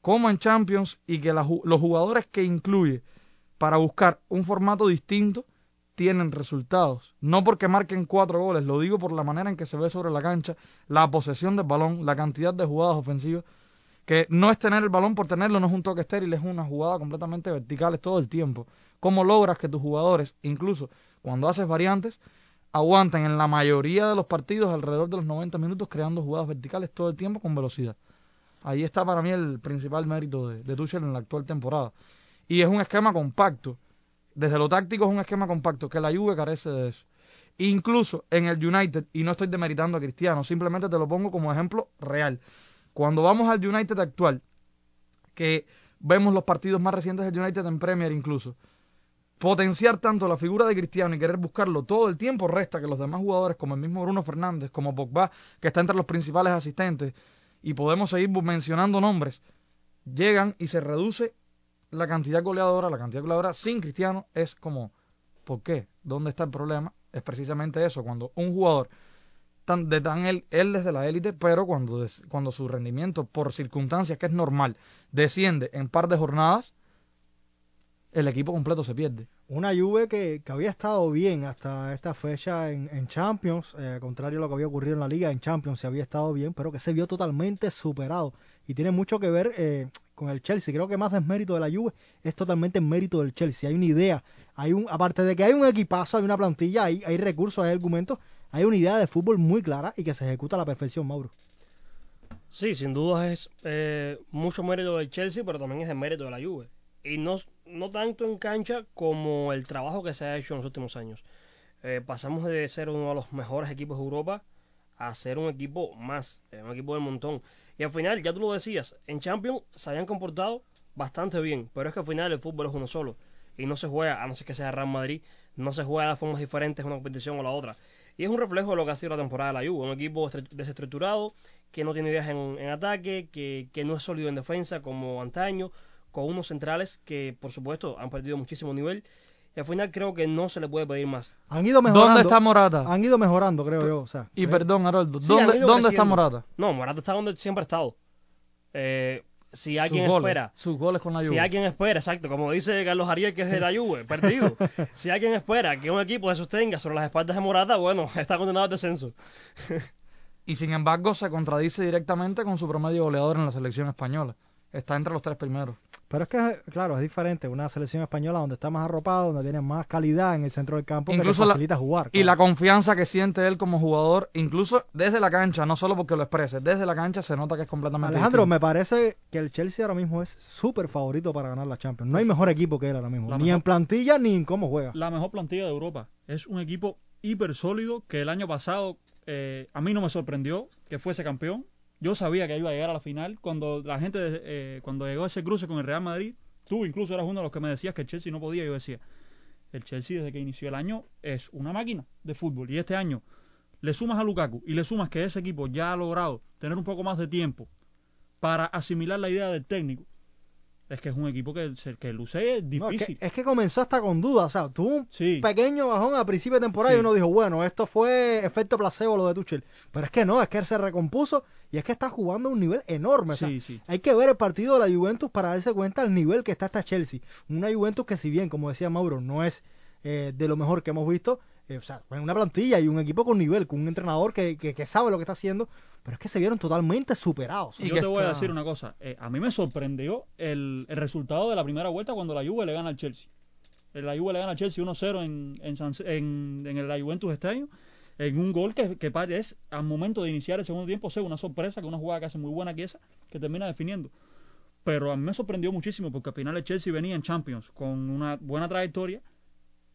como en Champions y que los jugadores que incluye para buscar un formato distinto tienen resultados. No porque marquen cuatro goles, lo digo por la manera en que se ve sobre la cancha, la posesión del balón, la cantidad de jugadas ofensivas, que no es tener el balón por tenerlo, no es un toque estéril, es una jugada completamente vertical todo el tiempo. ¿Cómo logras que tus jugadores, incluso cuando haces variantes, aguanten en la mayoría de los partidos alrededor de los 90 minutos creando jugadas verticales todo el tiempo con velocidad? Ahí está para mí el principal mérito de, de Tuchel en la actual temporada. Y es un esquema compacto. Desde lo táctico es un esquema compacto, que la Juve carece de eso. Incluso en el United, y no estoy demeritando a Cristiano, simplemente te lo pongo como ejemplo real. Cuando vamos al United actual, que vemos los partidos más recientes del United en Premier incluso, potenciar tanto la figura de Cristiano y querer buscarlo todo el tiempo resta que los demás jugadores, como el mismo Bruno Fernández, como Pogba, que está entre los principales asistentes, y podemos seguir mencionando nombres, llegan y se reduce la cantidad goleadora, la cantidad goleadora sin Cristiano es como, ¿por qué? ¿Dónde está el problema? Es precisamente eso, cuando un jugador tan, de tan él, él desde la élite, pero cuando, cuando su rendimiento por circunstancias que es normal desciende en par de jornadas, el equipo completo se pierde. Una Juve que, que había estado bien hasta esta fecha en, en Champions, eh, contrario a lo que había ocurrido en la Liga, en Champions se había estado bien, pero que se vio totalmente superado. Y tiene mucho que ver eh, con el Chelsea. Creo que más desmérito de la Juve es totalmente mérito del Chelsea. Hay una idea, hay un, aparte de que hay un equipazo, hay una plantilla, hay, hay recursos, hay argumentos, hay una idea de fútbol muy clara y que se ejecuta a la perfección, Mauro. Sí, sin duda es eh, mucho mérito del Chelsea, pero también es el mérito de la Juve y no, no tanto en cancha como el trabajo que se ha hecho en los últimos años. Eh, pasamos de ser uno de los mejores equipos de Europa a ser un equipo más, eh, un equipo del montón. Y al final, ya tú lo decías, en Champions se habían comportado bastante bien, pero es que al final el fútbol es uno solo y no se juega, a no ser que sea Real Madrid, no se juega de formas diferentes una competición o la otra. Y es un reflejo de lo que ha sido la temporada de la Juve, un equipo desestructurado, que no tiene ideas en, en ataque, que, que no es sólido en defensa como antaño, con unos centrales que, por supuesto, han perdido muchísimo nivel. Y al final creo que no se le puede pedir más. Han ido mejorando. ¿Dónde está Morata? Han ido mejorando, creo yo. O sea, y eh, perdón, Haroldo, ¿dónde, han ido ¿dónde está. Morata? No, Morata está donde siempre ha estado. Eh, si alguien sus goles, espera, sus goles con la Juve. si alguien espera, exacto, como dice Carlos Ariel, que es de la Juve, perdido. (laughs) si alguien espera que un equipo se sostenga sobre las espaldas de Morata, bueno, (laughs) está condenado al descenso. Y sin embargo se contradice directamente con su promedio goleador en la selección española. Está entre los tres primeros. Pero es que, claro, es diferente. Una selección española donde está más arropado, donde tiene más calidad en el centro del campo, Incluso que le la- facilita jugar. Y la confianza que siente él como jugador, incluso desde la cancha, no solo porque lo exprese, desde la cancha se nota que es completamente Alejandro, distinto. me parece que el Chelsea ahora mismo es súper favorito para ganar la Champions. No hay mejor equipo que él ahora mismo. La Ni mejor- en plantilla ni en cómo juega. la mejor plantilla de Europa. Es un equipo hiper sólido que el año pasado eh, a mí no me sorprendió que fuese campeón. Yo sabía que iba a llegar a la final. Cuando la gente, eh, cuando llegó ese cruce con el Real Madrid, tú incluso eras uno de los que me decías que el Chelsea no podía. Yo decía, el Chelsea desde que inició el año es una máquina de fútbol. Y este año le sumas a Lukaku y le sumas que ese equipo ya ha logrado tener un poco más de tiempo para asimilar la idea del técnico. Es que es un equipo que, que luce No, es, difícil. que, es que comenzó hasta con dudas. O sea, tuvo un Sí. pequeño bajón a principio de temporada Sí. y uno dijo, bueno, esto fue efecto placebo lo de Tuchel. Pero es que no, es que él se recompuso y es que está jugando a un nivel enorme. O sea, Sí, sí. Hay que ver el partido de la Juventus para darse cuenta del nivel que está esta Chelsea. Una Juventus que si bien, como decía Mauro, no es eh, de lo mejor que hemos visto, eh, o sea, en una plantilla y un equipo con nivel, con un entrenador que, que, que sabe lo que está haciendo, pero es que se vieron totalmente superados. Y Yo te voy a decir una cosa. eh, a mí me sorprendió el, el resultado de la primera vuelta cuando la Juve le gana al Chelsea. Eh, La Juve le gana al Chelsea 1-0 en, en, San- en, en el la Juventus este año. en un gol que, que es al momento de iniciar el segundo tiempo, sea una sorpresa, que una jugada que hace muy buena que esa, que termina definiendo. Pero a mí me sorprendió muchísimo porque al final el Chelsea venía en Champions con una buena trayectoria,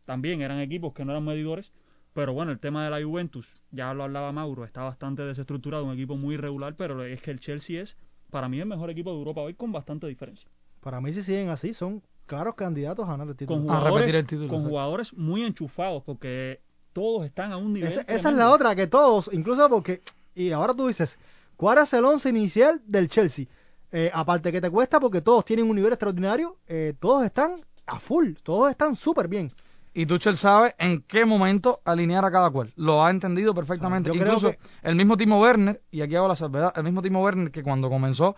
también eran equipos que no eran medidores, pero bueno, el tema de la Juventus, ya lo hablaba Mauro, está bastante desestructurado, un equipo muy irregular, pero es que el Chelsea es, para mí, el mejor equipo de Europa hoy con bastante diferencia. Para mí, si siguen así, son claros candidatos a ganar el título. Con jugadores, repetir el título, con jugadores muy enchufados, porque todos están a un nivel. Esa, esa es la otra, que todos, incluso porque, y ahora tú dices, ¿cuál es el once inicial del Chelsea? Eh, aparte que te cuesta porque todos tienen un nivel extraordinario, eh, todos están a full, todos están súper bien. Y Tuchel sabe en qué momento alinear a cada cual. Lo ha entendido perfectamente. Yo creo Incluso que- el mismo Timo Werner, y aquí hago la salvedad, el mismo Timo Werner que cuando comenzó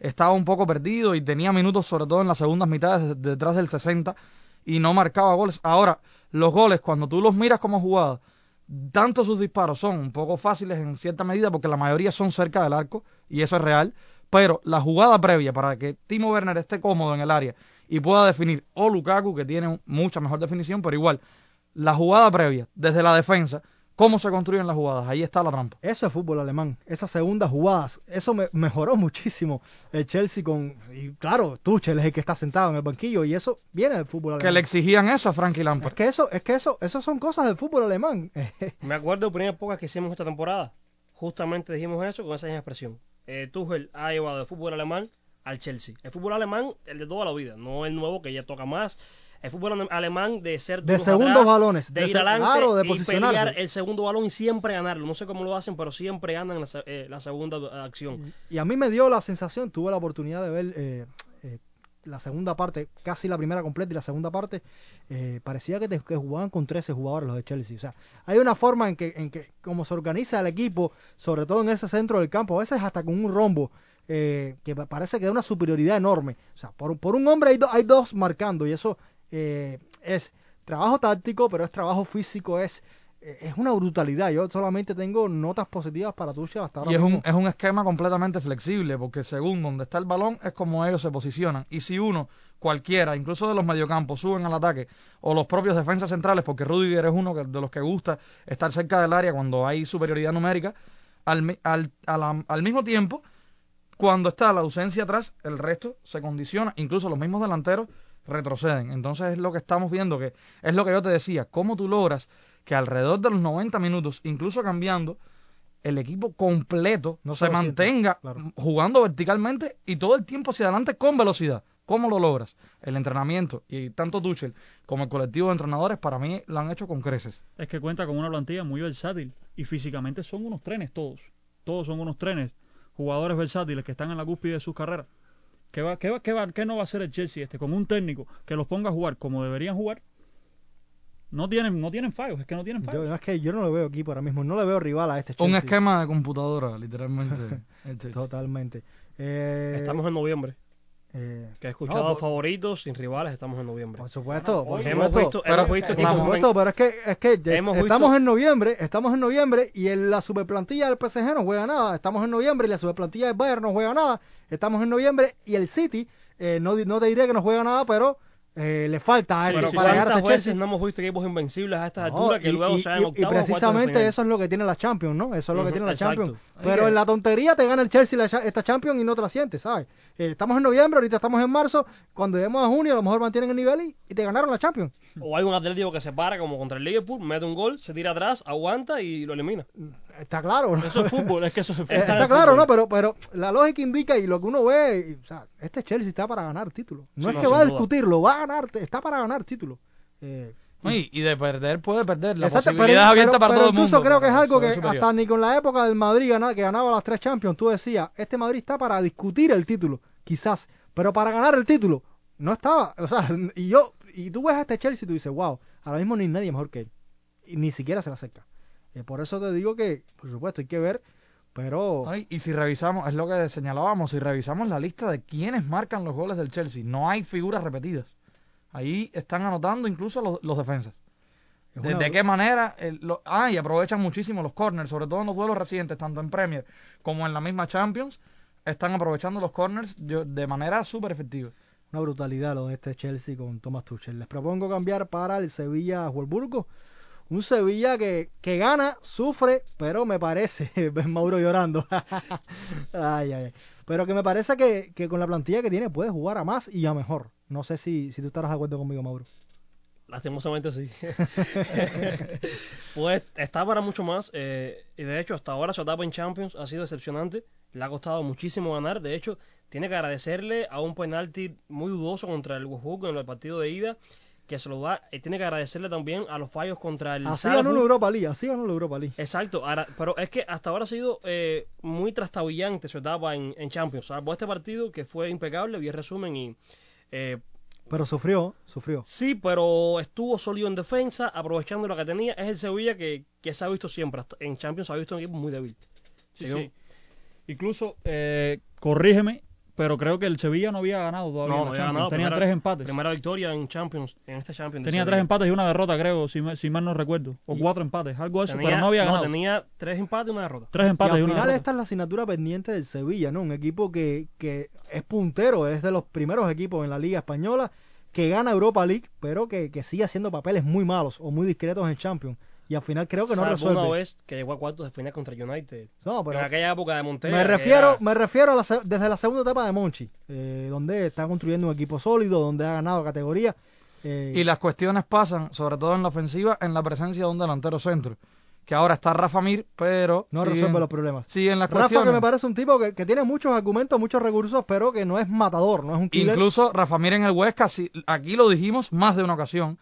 estaba un poco perdido y tenía minutos sobre todo en las segundas mitades de- detrás del 60 y no marcaba goles. Ahora, los goles cuando tú los miras como jugada, tanto sus disparos son un poco fáciles en cierta medida porque la mayoría son cerca del arco y eso es real, pero la jugada previa para que Timo Werner esté cómodo en el área y pueda definir o Lukaku que tiene mucha mejor definición, pero igual la jugada previa desde la defensa, cómo se construyen las jugadas, ahí está la trampa. Eso es fútbol alemán, esas segundas jugadas, eso me mejoró muchísimo el Chelsea con, y claro, Tuchel es el que está sentado en el banquillo y eso viene del fútbol Que alemán. le exigían eso a Frankie Es Lampard. que eso, es que eso, eso son cosas del fútbol alemán. (laughs) Me acuerdo de primera época que hicimos esta temporada. Justamente dijimos eso con esa misma expresión. Eh, Tuchel ha llevado el fútbol alemán al Chelsea. El fútbol alemán, el de toda la vida, no el nuevo que ya toca más. El fútbol ale- alemán de ser De segundos atrás, balones, de, de ir adelante claro, de y pelear el segundo balón y siempre ganarlo. No sé cómo lo hacen, pero siempre ganan la, eh, la segunda acción. Y a mí me dio la sensación, tuve la oportunidad de ver eh, eh, la segunda parte, casi la primera completa y la segunda parte, eh, parecía que, que jugaban con 13 jugadores los de Chelsea. O sea, hay una forma en que, en que como se organiza el equipo, sobre todo en ese centro del campo, a veces hasta con un rombo, eh, que pa- parece que da una superioridad enorme. O sea, por, por un hombre hay, do- hay dos marcando y eso eh, es trabajo táctico, pero es trabajo físico, es... eh, Es una brutalidad. Yo solamente tengo notas positivas para Tuchel hasta ahora. Y es un, es un esquema completamente flexible, porque según donde está el balón es como ellos se posicionan. Y si uno, cualquiera, incluso de los mediocampos, suben al ataque, o los propios defensas centrales, porque Rudiger es uno de los que gusta estar cerca del área cuando hay superioridad numérica, al, al, a la- al mismo tiempo, cuando está la ausencia atrás, el resto se condiciona, incluso los mismos delanteros retroceden. Entonces es lo que estamos viendo, que es lo que yo te decía, cómo tú logras que alrededor de los 90 minutos, incluso cambiando, el equipo completo No se mantenga claro. jugando verticalmente y todo el tiempo hacia adelante con velocidad. ¿Cómo lo logras? El entrenamiento y tanto Tuchel como el colectivo de entrenadores para mí lo han hecho con creces. Es que cuenta con una plantilla muy versátil y físicamente son unos trenes todos. Todos son unos trenes. Jugadores versátiles que están en la cúspide de sus carreras. ¿Qué, va, qué, va, qué, va, ¿Qué no va a hacer el Chelsea este? Con un técnico que los ponga a jugar como deberían jugar. No tienen, no tienen fallos, es que no tienen Yo, fallos. no, es que yo no lo veo equipo ahora mismo, no le veo rival a este Chelsea. Un esquema de computadora, literalmente. (laughs) Totalmente. Eh, Estamos en noviembre. eh, Que he escuchado no, por, favoritos sin rivales, estamos en noviembre. por supuesto, por hemos supuesto. visto, pero- hemos visto Por equipos supuesto, pero es que, es que ya- Hemos estamos visto- en noviembre, estamos en noviembre y en la superplantilla del PSG no juega nada. Estamos en noviembre y la superplantilla del Bayern no juega nada. Estamos en noviembre y el City, eh, no, no te diré que no juega nada, pero eh, le falta algo Pero para ¿cuántas este veces Chelsea. no hemos visto equipos invencibles a estas No, alturas que y- luego y, se y- y octavos de precisamente eso es lo que tiene la Champions, ¿no? Eso es lo que tiene la exacto. Champions. Pero en la tontería te gana el Chelsea la, esta Champions y no te la sientes, ¿sabes? Eh, estamos en noviembre, ahorita estamos en marzo, cuando lleguemos a junio a lo mejor mantienen el nivel y, y te ganaron la Champions. O hay un Atlético que se para como contra el Liverpool, mete un gol, se tira atrás, aguanta y lo elimina. Está claro, ¿no? Eso es fútbol, es que eso (laughs) es Eh, fútbol. está claro, fútbol. ¿no? Pero, pero la lógica indica y lo que uno ve, y, o sea, este Chelsea está para ganar título. No Sí, es no, que va a duda. discutirlo, va a ganar, está para ganar título. Eh, Y, y de perder puede perder. La Exacto, posibilidad abierta pero- para pero todo el mundo. incluso creo que es algo que superior. hasta ni con la época del Madrid que ganaba las tres Champions, tú decías, este Madrid está para discutir el título, quizás, pero para ganar el título no estaba, o sea, (laughs) y yo y tú ves a este Chelsea y tú dices, wow, ahora mismo ni nadie mejor que él, y ni siquiera se le acerca. Eh, por eso te digo que, por supuesto, hay que ver, pero Ay, y si revisamos, es lo que señalábamos, si revisamos la lista de quienes marcan los goles del Chelsea, no hay figuras repetidas. Ahí están anotando incluso los, los defensas. ¿De, una- de qué manera? el- lo- ah, y aprovechan muchísimo los corners, sobre todo en los duelos recientes, tanto en Premier como en la misma Champions, están aprovechando los corners de manera súper efectiva. una brutalidad lo de este Chelsea con Thomas Tuchel. Les propongo cambiar para el Sevilla Wolfsburgo, Un Sevilla que, que gana, sufre, pero me parece, (laughs) ves Mauro llorando. (laughs) ay, ay, Pero que me parece que, que con la plantilla que tiene puede jugar a más y a mejor. No sé si, si tú estarás de acuerdo conmigo, Mauro. Lastimosamente sí. (laughs) pues está para mucho más. Eh, y de hecho, hasta ahora su etapa en Champions ha sido decepcionante. Le ha costado muchísimo ganar. De hecho, tiene que agradecerle a un penalti muy dudoso contra el Wolfsburg en el partido de ida que se lo da. Y tiene que agradecerle también a los fallos contra el Así ganó la Europa League, así ganó la Europa League. Exacto, ahora, pero es que hasta ahora ha sido eh, muy trastabillante su etapa en, en Champions. Salvo este partido que fue impecable, vi el resumen y eh, pero sufrió, sufrió. Sí, pero estuvo sólido en defensa, aprovechando lo que tenía. Es el Sevilla que, que se ha visto siempre. En Champions se ha visto un equipo muy débil. Sí, sí. Incluso, eh, corrígeme, pero creo que el Sevilla no había ganado todavía. No, no había ganado. Tenía tres empates. Primera victoria en Champions, en este Champions. Tenía tres empates y una derrota, creo, si, si mal no recuerdo. O cuatro empates, algo de eso, pero no había ganado. tenía tres empates y una derrota. Tres empates y, al una final esta es la asignatura pendiente del Sevilla, ¿no? Un equipo que, que es puntero, es de los primeros equipos en la Liga Española que gana Europa League, pero que, que sigue haciendo papeles muy malos o muy discretos en Champions. Y al final creo que no resuelve. una vez que llegó a cuartos de final contra United. No, pero en aquella época de Montero. Me refiero, me refiero a la, desde la segunda etapa de Monchi, eh, donde está construyendo un equipo sólido, donde ha ganado categoría. Eh, y las cuestiones pasan, sobre todo en la ofensiva, en la presencia de un delantero centro que ahora está Rafa Mir, pero... No resuelve los problemas. Sí, en las Rafa que me parece un tipo que, tiene muchos argumentos, muchos recursos, pero que no es matador, no es un killer. Incluso Rafa Mir en el Huesca, aquí lo dijimos más de una ocasión,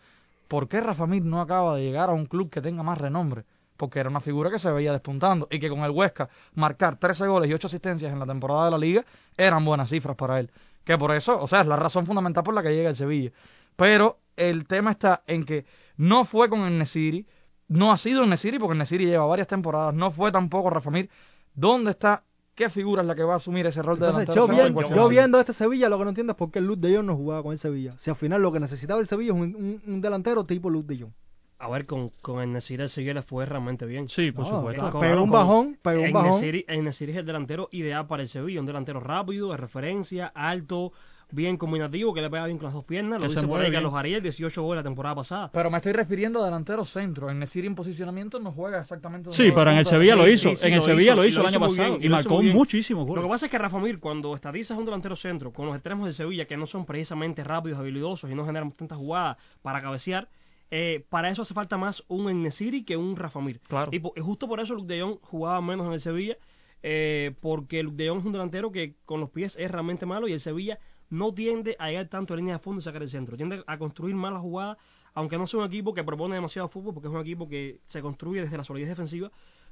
¿por qué Rafa Mir no acaba de llegar a un club que tenga más renombre? Porque era una figura que se veía despuntando y que con el Huesca marcar 13 goles y 8 asistencias en la temporada de la liga eran buenas cifras para él. Que por eso, o sea, es la razón fundamental por la que llega el Sevilla. Pero el tema está en que no fue con el Nesiri, no ha sido en Nesiri, porque Nesiri lleva varias temporadas, no fue tampoco Rafa Mir. ¿Dónde está? ¿Qué figura es la que va a asumir ese rol de delantero? Yo, viendo este Sevilla lo que no entiendo es por qué el Luz de Jong no jugaba con el Sevilla. Si al final lo que necesitaba el Sevilla es un, delantero tipo Luz de Jong. A ver, con, con el Nesiri el Sevilla le fue realmente bien. Sí, por supuesto. pegó un bajón, pegó un bajón. el Nesiri es el delantero ideal para el Sevilla, un delantero rápido, de referencia, alto, bien combinativo, que le pega bien con las dos piernas. Lo dice por ahí Carlos Ariel, 18 goles la temporada pasada. Pero me estoy refiriendo a delantero centro. En Nesiri en posicionamiento no juega exactamente. Sí, pero en el Sevilla lo hizo. en el Sevilla lo hizo el año pasado y, marcó muchísimos goles. Lo que pasa es que Rafa Mir, cuando estadizas un delantero centro con los extremos de Sevilla, que no son precisamente rápidos, habilidosos y no generan tantas jugadas para cabecear, eh, para eso hace falta más un Enesiri que un Rafa Mir. Claro. Y, justo por eso Luke de Jong jugaba menos en el Sevilla, eh, porque Luke de Jong es un delantero que con los pies es realmente malo y el Sevilla no tiende a llegar tanto a línea de fondo y sacar el centro. Tiende a construir más la jugada, aunque no sea un equipo que propone demasiado fútbol, porque es un equipo que se construye desde la solidez defensiva,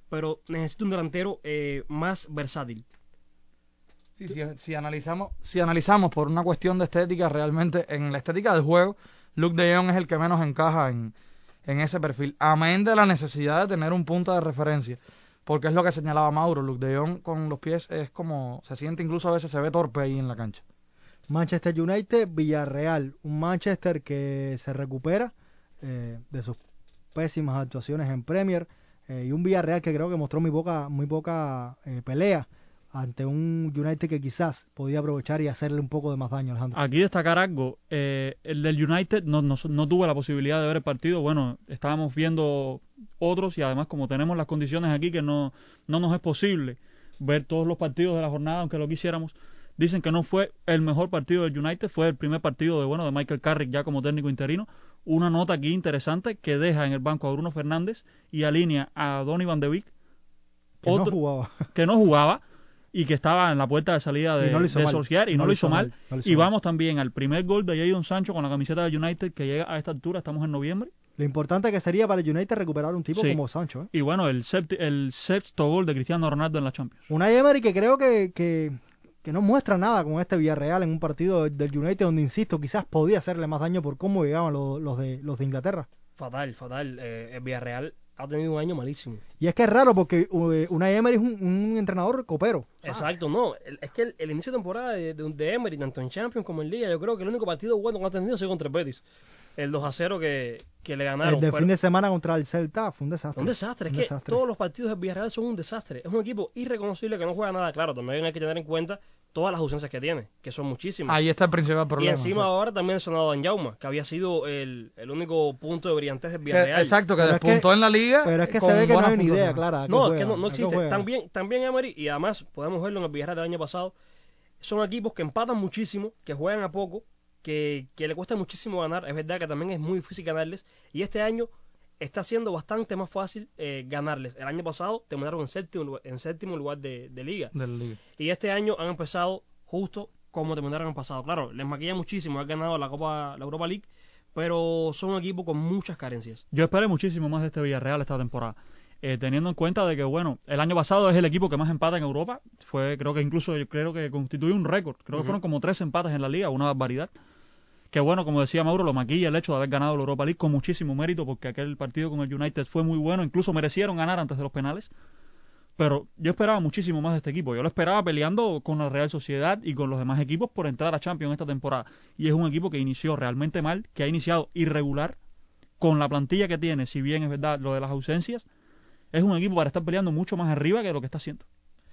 pero necesita un delantero eh, más versátil. Sí, si, analizamos, si analizamos por una cuestión de estética, realmente en la estética del juego, Luke de Jong es el que menos encaja en, en ese perfil. Amén de la necesidad de tener un punto de referencia. Porque es lo que señalaba Mauro. Luke de Jong con los pies es como. Se siente incluso a veces, se ve torpe ahí en la cancha. Manchester United, Villarreal, un Manchester que se recupera eh, de sus pésimas actuaciones en Premier eh, y un Villarreal que creo que mostró muy poca, muy poca eh, pelea ante un United que quizás podía aprovechar y hacerle un poco de más daño, Alejandro. Aquí destacar algo, el del United no, no, no, tuve la posibilidad de ver el partido, bueno, estábamos viendo otros y además como tenemos las condiciones aquí que no, no nos es posible ver todos los partidos de la jornada, aunque lo quisiéramos, Dicen que no fue el mejor partido del United, fue el primer partido de bueno de Michael Carrick ya como técnico interino. Una nota aquí interesante que deja en el banco a Bruno Fernández y alinea a Donny Van de Beek, que no jugaba. que no jugaba y que estaba en la puerta de salida de, no y no, lo hizo mal. y vamos también al primer gol de Jadon Sancho con la camiseta del United que llega a esta altura, estamos en noviembre. Lo importante que sería para el United recuperar un tipo como Sancho. ¿eh? Y bueno, el, el sexto gol de Cristiano Ronaldo en la Champions. Una Emery que creo que, que, que no muestra nada con este Villarreal en un partido del United donde, insisto, quizás podía hacerle más daño por cómo llegaban los, de, los de Inglaterra. Fatal, fatal. Eh, el Villarreal ha tenido un año malísimo. Y es que es raro porque uh, Unai Emery es un, entrenador copero. Exacto, no. es que el, inicio de temporada de, de, Emery, tanto en Champions como en Liga, yo creo que el único partido bueno que ha tenido ha sido contra el Betis el 2 a 0 que, que le ganaron. El de fin de semana contra el Celta fue un desastre. Un desastre, es que todos los partidos del Villarreal son un desastre. Es un equipo irreconocible que no juega nada. Claro, también hay que tener en cuenta todas las ausencias que tiene, que son muchísimas. Ahí está el principal y problema. encima exacto. ahora también ha sonado Dan Jauma, que había sido el, el único punto de brillantez del Que- Villarreal. exacto, que Pero es que- despuntó en la liga. Pero es que se ve que no hay ni idea clara. a No, es que no, no a existe. También, también Emery, y además podemos verlo en el Villarreal del año pasado, son equipos que empatan muchísimo, que juegan a poco, que, que le cuesta muchísimo ganar. Es verdad que también es muy difícil ganarles. Y este año está siendo bastante más fácil eh, ganarles. El año pasado terminaron en séptimo, lugar- en séptimo lugar de, de liga. De la liga. Y este año han empezado justo como terminaron el pasado. Claro, les maquilla muchísimo, han ganado la Copa, la Europa League, pero son un equipo con muchas carencias. Yo esperé muchísimo más de este Villarreal esta temporada. Eh, teniendo en cuenta de que, bueno, el año pasado es el equipo que más empata en Europa. Fue, creo que incluso, yo creo que constituye un récord. Creo que fueron como tres empates en la liga, una barbaridad. Que bueno, como decía Mauro, lo maquilla el hecho de haber ganado la Europa League con muchísimo mérito, porque aquel partido con el United fue muy bueno, incluso merecieron ganar antes de los penales. Pero yo esperaba muchísimo más de este equipo. Yo lo esperaba peleando con la Real Sociedad y con los demás equipos por entrar a Champions esta temporada. Y es un equipo que inició realmente mal, que ha iniciado irregular, con la plantilla que tiene, si bien es verdad lo de las ausencias, es un equipo para estar peleando mucho más arriba que lo que está haciendo.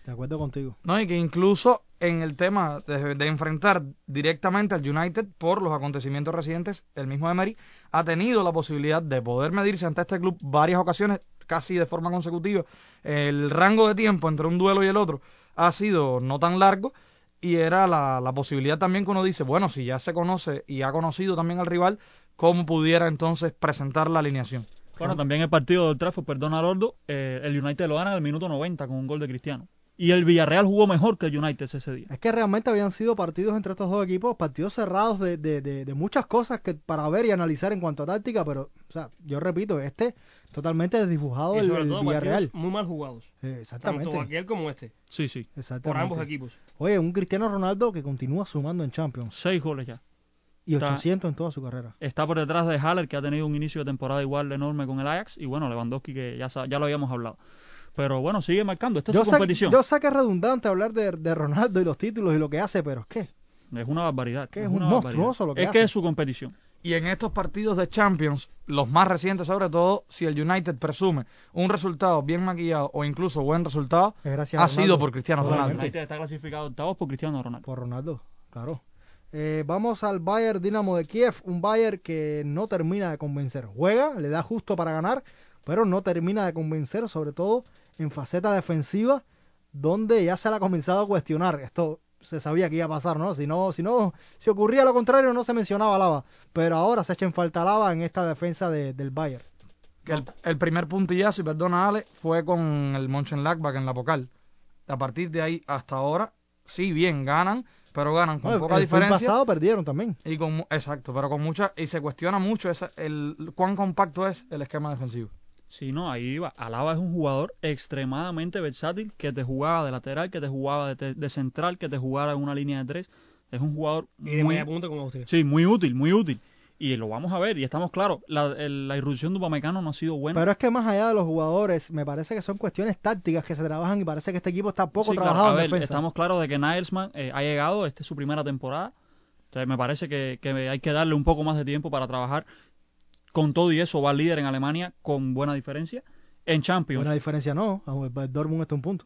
De acuerdo contigo. No, y que incluso en el tema de, de enfrentar directamente al United por los acontecimientos recientes, el mismo Emery ha tenido la posibilidad de poder medirse ante este club varias ocasiones, casi de forma consecutiva. El rango de tiempo entre un duelo y el otro ha sido no tan largo y era la, la posibilidad también que uno dice, bueno, si ya se conoce y ha conocido también al rival, ¿cómo pudiera entonces presentar la alineación? Bueno, también el partido del Trafford, perdona Lordo, eh, el United lo gana en el minuto 90 con un gol de Cristiano. Y el Villarreal jugó mejor que el United ese día. Es que realmente habían sido partidos entre estos dos equipos, partidos cerrados de, de, de, de muchas cosas que para ver y analizar en cuanto a táctica, pero, o sea, yo repito, este totalmente desdibujado Y el, sobre el todo Villarreal. muy mal jugados. Eh, exactamente. Tanto aquel como este. Sí, sí. exactamente. Por ambos equipos. Oye, un Cristiano Ronaldo que continúa sumando en Champions Seis goles ya. Y Está- 800 en toda su carrera. Está por detrás de Haller, que ha tenido un inicio de temporada igual enorme con el Ajax. Y bueno, Lewandowski, que ya, ya lo habíamos hablado. Pero bueno, sigue marcando. Esta es Yo su sé, competición. yo sé que es redundante hablar de, de Ronaldo y los títulos y lo que hace, pero es que Es una barbaridad. Que es un barbaridad. monstruoso lo que Es hace. que es su competición. Y en estos partidos de Champions, los más recientes sobre todo, si el United presume un resultado bien maquillado o incluso buen resultado, gracias ha Ronaldo. sido por Cristiano El. Ronaldo. United está clasificado octavos por Cristiano Ronaldo. Por Ronaldo, claro. Eh, vamos al Bayern Dinamo de Kiev, un Bayern que no termina de convencer. Juega, le da justo para ganar, pero no termina de convencer, sobre todo en faceta defensiva, donde ya se le ha comenzado a cuestionar. Esto se sabía que iba a pasar, ¿no? Si no, si no, si ocurría lo contrario, no se mencionaba Lava. Pero ahora se echa en falta Lava en esta defensa de- del Bayern. Que el, el primer puntillazo, y perdona Ale, fue con el Mönchengladbach en la Pocal. A partir de ahí hasta ahora, sí, bien, ganan, pero ganan con Bueno, poca el diferencia. pasado perdieron también. Y con, exacto, pero con mucha, y se cuestiona mucho esa, el cuán compacto es el esquema defensivo. Sí, no, ahí iba. Alaba es un jugador extremadamente versátil que te jugaba de lateral, que te jugaba de, te- de central, que te jugara en una línea de tres. Es un jugador Y de muy, media punta con Austria. sí, muy útil, muy útil. Y lo vamos a ver, y estamos claros, la, el- la irrupción de Upamecano no ha sido buena. Pero es que más allá de los jugadores, me parece que son cuestiones tácticas que se trabajan y parece que este equipo está poco Sí, claro, trabajado a en ver, defensa. estamos claros de que Nilesman eh, ha llegado, esta es su primera temporada. Entonces me parece que, que hay que darle un poco más de tiempo para trabajar. Con todo y eso va líder en Alemania con buena diferencia. En Champions. Buena diferencia no, el Dortmund está un punto.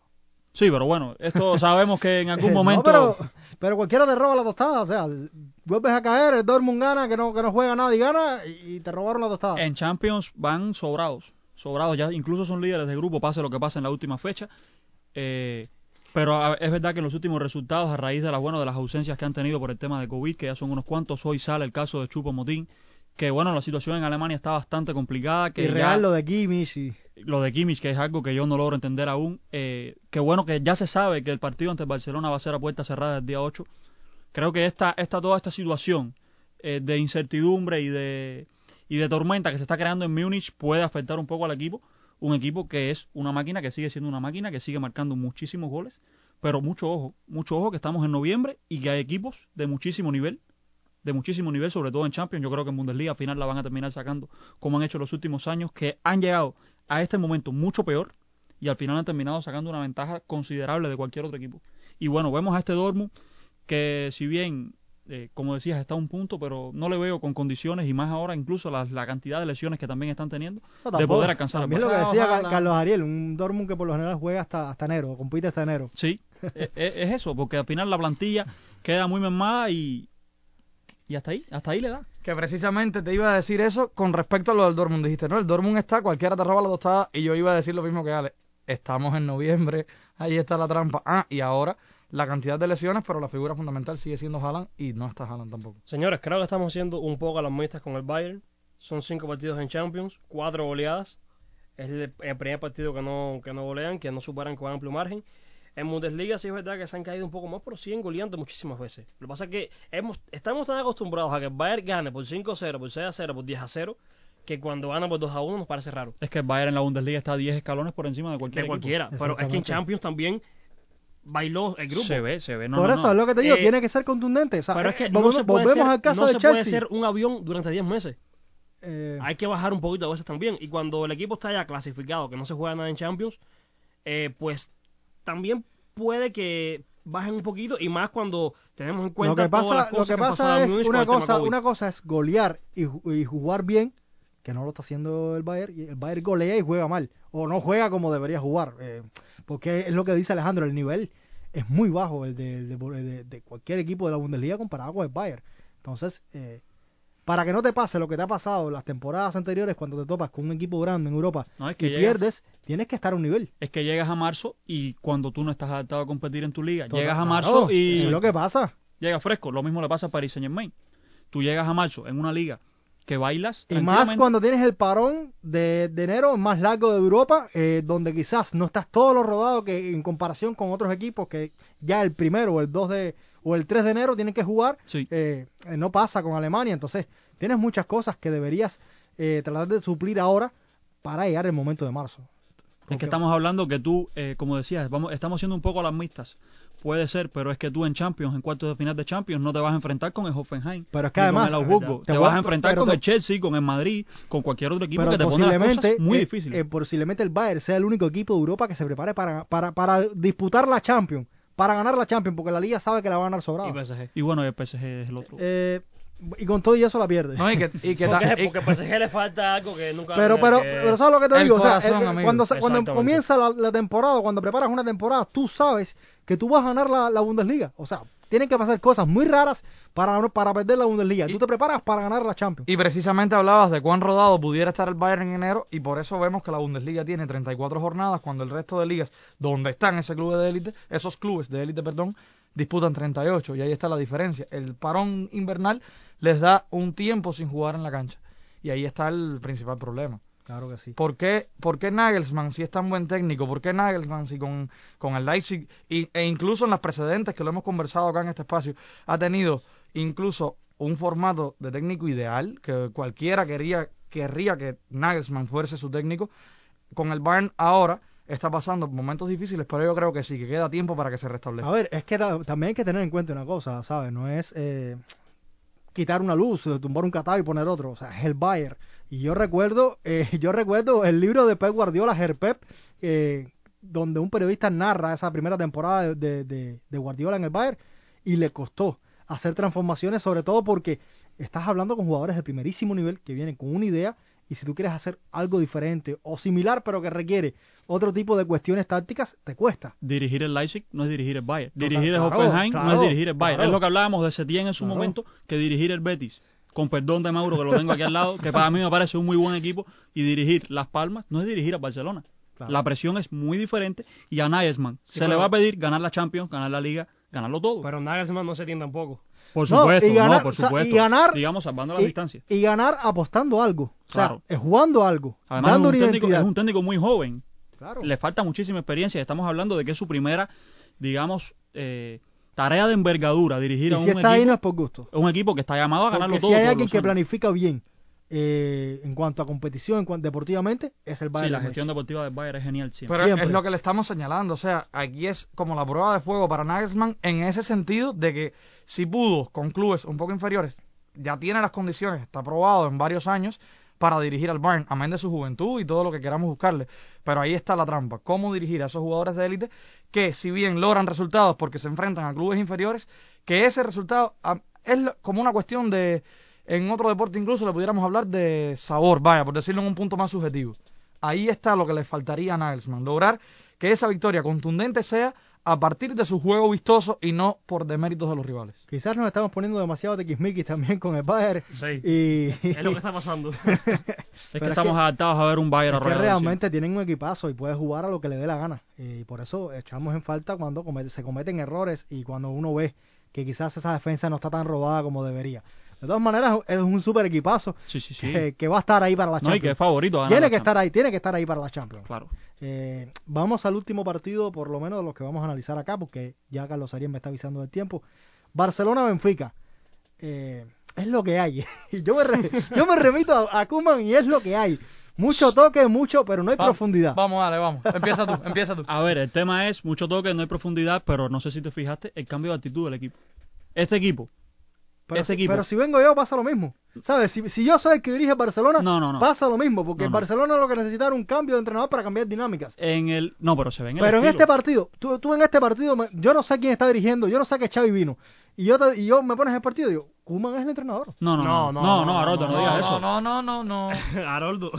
Sí, pero bueno, esto (laughs) sabemos que en algún No, momento... pero, pero cualquiera te roba la tostada, o sea, vuelves a caer, el Dortmund gana, que no, que no juega nada y gana, y, te robaron la tostada. En Champions van sobrados, sobrados, ya incluso son líderes de grupo, pase lo que pase en la última fecha. Eh, pero es verdad que en los últimos resultados, a raíz de las bueno, de las ausencias que han tenido por el tema de COVID, que ya son unos cuantos, hoy sale el caso de Chupo Motín, que bueno, la situación en Alemania está bastante complicada, que y ya- real lo de Kimmich y... lo de Kimmich, que es algo que yo no logro entender aún. Eh, que bueno que ya se sabe que el partido ante el Barcelona va a ser a puerta cerrada el día 8. Creo que esta, esta toda esta situación eh, de incertidumbre y de, y de tormenta que se está creando en Múnich puede afectar un poco al equipo. Un equipo que es una máquina, que sigue siendo una máquina, que sigue marcando muchísimos goles. Pero mucho ojo, mucho ojo que estamos en noviembre y que hay equipos de muchísimo nivel de muchísimo nivel, sobre todo en Champions. Yo creo que en Bundesliga al final la van a terminar sacando, como han hecho los últimos años, que han llegado a este momento mucho peor y al final han terminado sacando una ventaja considerable de cualquier otro equipo. Y bueno, vemos a este Dortmund que si bien, eh, como decías, está a un punto, pero no le veo con condiciones y más ahora incluso la, la cantidad de lesiones que también están teniendo No, de poder alcanzar el También lo que decía Ojalá. Carlos Ariel, un Dortmund que por lo general juega hasta, hasta enero, compite hasta enero. Sí, es, (laughs) es- es eso, porque al final la plantilla queda muy mermada y, y hasta ahí, hasta ahí le da. Que precisamente te iba a decir eso con respecto a lo del Dortmund. Dijiste, no, el Dortmund está, cualquiera te roba la tostada. Y yo iba a decir lo mismo que Ale. Estamos en noviembre, ahí está la trampa. Ah, y ahora la cantidad de lesiones, pero la figura fundamental sigue siendo Haaland y no está Haaland tampoco. Señores, creo que estamos siendo un poco alarmistas con el Bayern. Son cinco partidos en Champions, cuatro goleadas. Es el, el primer partido que no, que no golean, que no superan con amplio margen. En Bundesliga sí es verdad que se han caído un poco más, pero siguen goleando muchísimas veces. Lo que pasa es que hemos, estamos tan acostumbrados a que el Bayern gane por 5-0, por 6-0, por 10-0, que cuando gana por 2-1 nos parece raro. Es que el Bayern en la Bundesliga está a 10 escalones por encima de cualquier De equipo. cualquiera. Pero es que en. Champions también bailó el grupo. Se ve, se ve. No, Por no, eso no. es lo que te digo, Eh, tiene que ser contundente. O sea, Pero es que eh, no volvemos, se puede volvemos ser, al caso no de se Chelsea. puede ser un avión durante 10 meses. Eh, Hay que bajar un poquito a veces también. Y cuando el equipo está ya clasificado, que no se juega nada en Champions, eh, pues también puede que bajen un poquito y más cuando tenemos en cuenta lo que todas las pasa, lo que han pasado pasa es una cosa, una cosa es golear y, ju- y jugar bien, que no lo está haciendo el Bayern, y el Bayern golea y juega mal, o no juega como debería jugar, eh, porque es lo que dice Alejandro, el nivel es muy bajo el de, el de- de- de cualquier equipo de la Bundesliga comparado con el Bayern. Entonces, eh, para que no te pase lo que te ha pasado las temporadas anteriores cuando te topas con un equipo grande en Europa No, es y llegas- pierdes, tienes que estar a un nivel. Es que llegas a marzo y cuando tú no estás adaptado a competir en tu liga, Total, llegas a claro, marzo y es lo que pasa. llega fresco. Lo mismo le pasa a Paris Saint Germain. Tú llegas a marzo en una liga que bailas Y más cuando tienes el parón de, de enero más largo de Europa, eh, donde quizás no estás todo lo rodado que en comparación con otros equipos que ya el primero o el 2 de o el 3 de enero tienen que jugar, Sí. eh, no pasa con Alemania, entonces tienes muchas cosas que deberías eh, tratar de suplir ahora para llegar el momento de marzo. Es que estamos hablando que tú, eh, como decías, vamos, estamos siendo un poco alarmistas. Puede ser, pero es que tú en Champions, en cuartos de final de Champions, no te vas a enfrentar con el Hoffenheim. Pero es que además- con el Augsburgo. te vas a enfrentar con te- el Chelsea, con el Madrid, con cualquier otro equipo pero que te pone las cosas muy eh, difíciles. eh, posiblemente el Bayern sea el único equipo de Europa que se prepare para, para, para disputar la Champions, para ganar la Champions, porque la liga sabe que la va a ganar sobrada. Y PSG. y bueno, el PSG es el otro. Eh, y con todo y eso la pierde. No, y que, y que (laughs) Porque, y- porque PSG le falta algo que nunca pero, pero, que- pero ¿sabes lo que te el digo? O sea, el- cuando, se- cuando comienza la, la temporada, cuando preparas una temporada, tú sabes que tú vas a ganar la, la Bundesliga. O sea, tienen que pasar cosas muy raras para, para perder la Bundesliga. Y- tú te preparas para ganar la Champions. Y precisamente hablabas de cuán rodado pudiera estar el Bayern en enero y por eso vemos que la Bundesliga tiene 34 jornadas cuando el resto de ligas donde están ese club de élite, esos clubes de élite, perdón, disputan 38 y ahí está la diferencia. El parón invernal les da un tiempo sin jugar en la cancha y ahí está el principal problema. Claro que sí. ¿Por qué, por qué Nagelsmann, si es tan buen técnico, por qué Nagelsmann, si con, con el Leipzig, y- e incluso en las precedentes que lo hemos conversado acá en este espacio, ha tenido incluso un formato de técnico ideal, que cualquiera quería, querría que Nagelsmann fuese su técnico, con el Bayern ahora está pasando momentos difíciles, pero yo creo que sí, que queda tiempo para que se restablezca. A ver, es que ta- también hay que tener en cuenta una cosa, ¿sabes? No es eh, quitar una luz, tumbar un catado y poner otro. O sea, es el Bayern. Y yo recuerdo, (laughs) eh, yo recuerdo el libro de Pep Guardiola, Herpep, eh, donde un periodista narra esa primera temporada de, de- de- de Guardiola en el Bayern y le costó hacer transformaciones, sobre todo porque estás hablando con jugadores de primerísimo nivel que vienen con una idea y si tú quieres hacer algo diferente o similar pero que requiere otro tipo de cuestiones tácticas, te cuesta. Dirigir el Leipzig no es dirigir el Bayern. Dirigir el claro, Hoffenheim no claro, es dirigir el Bayern. claro. Es lo que hablábamos de Setién en su Claro. momento, que dirigir el Betis. Con perdón de Mauro, que lo tengo aquí al lado, que para mí me parece un muy buen equipo. Y dirigir Las Palmas no es dirigir a Barcelona. Claro. La presión es muy diferente. Y a Nagelsmann Sí, se le va a pedir ganar la Champions, ganar la Liga, ganarlo todo. Pero Nagelsmann no se tiene tampoco. Por No, supuesto, y ganar- no, por o sea, y supuesto. ganar- Digamos, salvando las y, distancias. y ganar apostando algo. O sea, Claro. jugando algo. Además, es un, técnico, es un técnico muy joven. Claro. le falta muchísima experiencia. Estamos hablando de que es su primera, digamos, eh, tarea de envergadura dirigir y a un si está ahí equipo, no es por gusto. un equipo que está llamado a ganarlo Porque todo. si hay alguien que años. planifica bien eh, en cuanto a competición, en cuanto deportivamente, es el Bayern. Sí, la gestión Múnich. deportiva del Bayern es genial siempre. Pero Siempre. es lo que le estamos señalando, o sea, aquí es como la prueba de fuego para Nagelsmann en ese sentido de que si pudo con clubes un poco inferiores, ya tiene las condiciones, está probado en varios años para dirigir al Bayern, amén de su juventud y todo lo que queramos buscarle. Pero ahí está la trampa, cómo dirigir a esos jugadores de élite que si bien logran resultados porque se enfrentan a clubes inferiores, que ese resultado es como una cuestión de, en otro deporte incluso le pudiéramos hablar de sabor, vaya, por decirlo en un punto más subjetivo. Ahí está lo que le faltaría a Nagelsmann, lograr que esa victoria contundente sea a partir de su juego vistoso y no por deméritos de los rivales. Quizás nos estamos poniendo demasiado tiquismiquis también con el Bayern. Sí. Y Es lo que está pasando. (laughs) Es Pero que es estamos que- adaptados a ver un Bayern es que arrollado realmente tienen un equipazo y puede jugar a lo que le dé la gana. Y por eso echamos en falta cuando comete- se cometen errores y cuando uno ve que quizás esa defensa no está tan rodada como debería. De todas maneras, es un super equipazo Sí, sí, sí. que, que va a estar ahí para la No, y Champions. que es favorito a ganar tiene la que estar ahí, tiene que estar ahí para la Champions. Claro. Eh, vamos al último partido, por lo menos de los que vamos a analizar acá, porque ya Carlos Arias me está avisando del tiempo. Barcelona-Benfica. Eh, es lo que hay. (laughs) Yo me, re- yo me remito a, a Koeman y es lo que hay. Mucho toque, mucho, pero no hay Va- profundidad. Vamos, dale, vamos. Empieza tú, (laughs) empieza tú. A ver, el tema es mucho toque, no hay profundidad, pero no sé si te fijaste el cambio de actitud del equipo. Este equipo, pero, este si, equipo. pero si vengo yo, pasa lo mismo. ¿Sabes? Si, si yo soy el que dirige Barcelona, No, no, no. pasa lo mismo, porque No, en no. Barcelona lo que necesita era un cambio de entrenador para cambiar dinámicas. en el no, pero se ve en el Pero en este partido, tú, tú en este partido, me- yo no sé quién está dirigiendo, yo no sé que Xavi vino. Y yo, te- y yo me pones el partido y digo, Koeman es el entrenador. No, no, no, No, no, no, no, no, Haroldo, no, no, digas no, eso. no, no, no, no. (laughs) Haroldo.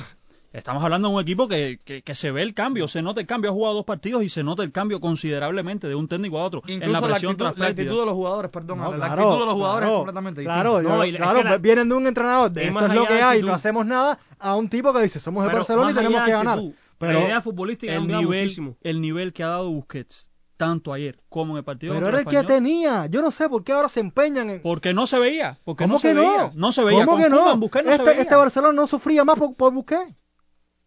Estamos hablando de un equipo que, que, que se ve el cambio, se nota el cambio, ha jugado dos partidos y se nota el cambio considerablemente de un técnico a otro Incluso en la la, presión actitud, tras la actitud de los jugadores, perdón, No, Ale, la claro, actitud de los jugadores claro, es completamente distinta. Claro, No, es claro, que la- vienen de un entrenador de es esto es lo que hay, actitud. no hacemos nada, a un tipo que dice, somos el Barcelona y tenemos que ganar. actitud, Pero, la idea futbolística ha el cambiado nivel, muchísimo. el nivel que ha dado Busquets, tanto ayer como en el partido pero era el que Español, tenía. Yo no sé por qué ahora se empeñan en... porque no se veía, porque ¿Cómo no se que veía, no? no se veía. ¿Cómo Con que no? No este, se veía. este Barcelona no sufría más por, por Busquets.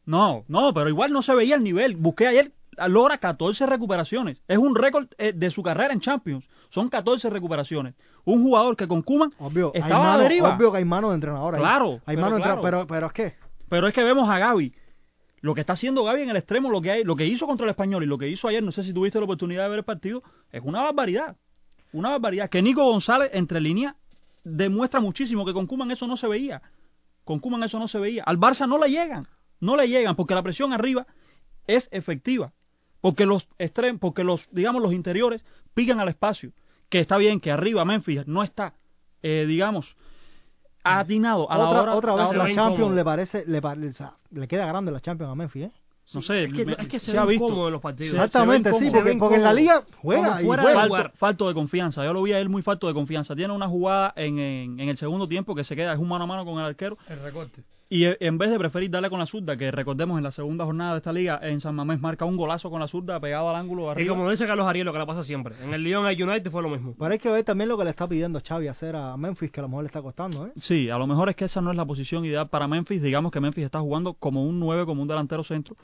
No, no, pero igual no se veía el nivel. Busqué ayer logra 14 recuperaciones. Es un récord eh, de su carrera en Champions. Son 14 recuperaciones. Un jugador que con Kuman estaba a mano, la deriva. obvio que hay mano de entrenador ahí. Claro, Hay pero mano de claro. entrenador, pero, pero es que... Pero es que vemos a Gaby. Lo que está haciendo Gaby en el extremo, lo que hay, lo que hizo contra el español y lo que hizo ayer, no sé si tuviste la oportunidad de ver el partido, es una barbaridad. Una barbaridad. Que Nico González, entre líneas, demuestra muchísimo que con Kuman eso no se veía. Con Kuman eso no se veía. Al Barça no le llegan. No le llegan porque la presión arriba es efectiva. Porque los extremos, porque los, digamos, los interiores pican al espacio. Que está bien que arriba Memphis no está, eh, digamos, atinado a la otra, hora. otra a vez la ve Champions incómodo. le parece, le, pare- o sea, le queda grande la Champions a Memphis, ¿eh? No sé, es que, me- es que se, se ha ve visto. incómodo en los partidos. Exactamente, sí, porque, en la liga juega y fuera juega. de Falto, lugar. falto de confianza. Yo lo vi a él muy falto de confianza. Tiene una jugada en, en, en el segundo tiempo que se queda, es un mano a mano con el arquero. El recorte. Y en vez de preferir darle con la zurda, que recordemos en la segunda jornada de esta liga, en San Mamés marca un golazo con la zurda pegado al ángulo de Y arriba. como dice Carlos Ariel, lo que le pasa siempre. En el Lyon al United fue lo mismo. Pero hay que ver también lo que le está pidiendo Xavi hacer a Memphis, que a lo mejor le está costando, ¿eh? Sí, a lo mejor es que esa no es la posición ideal para Memphis. Digamos que Memphis está jugando como un 9, como un delantero centro.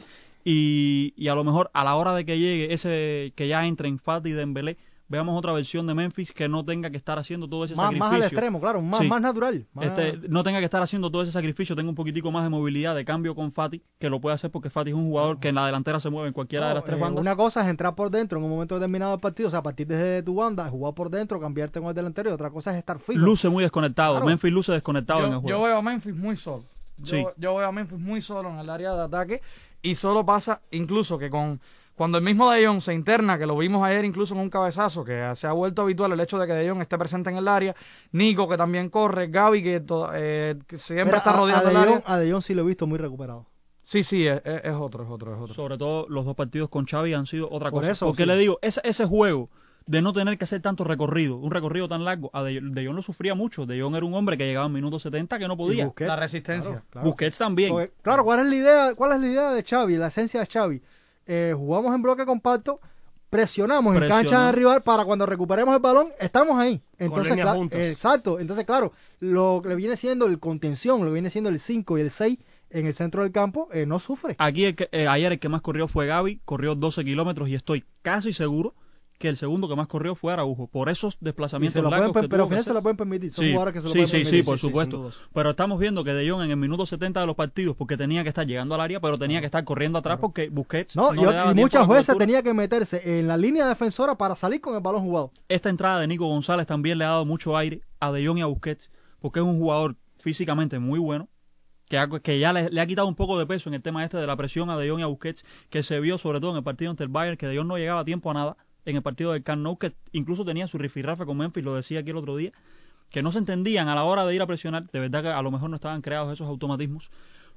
Y, y a lo mejor a la hora de que llegue ese, que ya entren Fati y Dembélé, veamos otra versión de Memphis que no tenga que estar haciendo todo ese Más, sacrificio. más al extremo, claro, más, Sí. más natural. más- Este, no tenga que estar haciendo todo ese sacrificio, tenga un poquitico más de movilidad, de cambio con Fati, que lo puede hacer porque Fati es un jugador que en la delantera se mueve en cualquiera de las tres eh, bandas. Una cosa es entrar por dentro en un momento determinado del partido, o sea, a partir desde tu banda, jugar por dentro, cambiarte con el delantero, y otra cosa es estar fijo. Luce muy desconectado, Claro. Memphis luce desconectado en el juego. yo veo a Memphis muy solo. Yo, Sí. yo veo a Memphis muy solo en el área de ataque y solo pasa incluso que con cuando el mismo De Jong se interna, que lo vimos ayer incluso en un cabezazo, que se ha vuelto habitual el hecho de que De Jong esté presente en el área, Nico que también corre, Gaby que, eh, que siempre Mira, está a- rodeando a el De área. A De Jong sí lo he visto muy recuperado. Sí, sí, es, otro, es otro, es otro. Sobre todo los dos partidos con Xavi han sido otra Por cosa. eso, porque sí. le digo, ese, ese juego de no tener que hacer tanto recorrido, un recorrido tan largo, a De, De Jong lo sufría mucho. De Jong era un hombre que llegaba en minutos 70 que no podía. Busquets, La resistencia. claro, claro. Busquets también. Porque, claro, ¿cuál es la idea? ¿Cuál es la idea de Xavi? La esencia de Xavi. Eh, jugamos en bloque compacto, presionamos en Presionamos. cancha de rival para cuando recuperemos el balón, estamos ahí. Entonces, líneas cla- juntas. eh, exacto. Entonces, claro, lo que viene siendo el contención, lo que viene siendo el 5 y el 6 en el centro del campo, eh, no sufre. Aquí el que- eh, ayer el que más corrió fue Gaby, corrió 12 kilómetros y estoy casi seguro que el segundo que más corrió fue Araujo. Por esos desplazamientos pueden, largos per- que pero tuvo que se lo pueden permitir. Son Sí, jugadores que se lo sí, pueden sí, permitir. sí, por sí, supuesto. pero estamos viendo que De Jong en el minuto 70 de los partidos, porque tenía que estar llegando al área, pero tenía que estar corriendo atrás porque Busquets No, no, y, le daba y tiempo a muchas veces tenía que meterse en la línea defensora para salir con el balón jugado. Esta entrada de Nico González también le ha dado mucho aire a De Jong y a Busquets, porque es un jugador físicamente muy bueno, que, ha- que ya le, le ha quitado un poco de peso en el tema este de la presión a De Jong y a Busquets, que se vio sobre todo en el partido ante el Bayern, que De Jong no llegaba a tiempo a nada, en el partido del Camp que incluso tenía su rifirrafe con Memphis, lo decía aquí el otro día, que no se entendían a la hora de ir a presionar, de verdad que a lo mejor no estaban creados esos automatismos,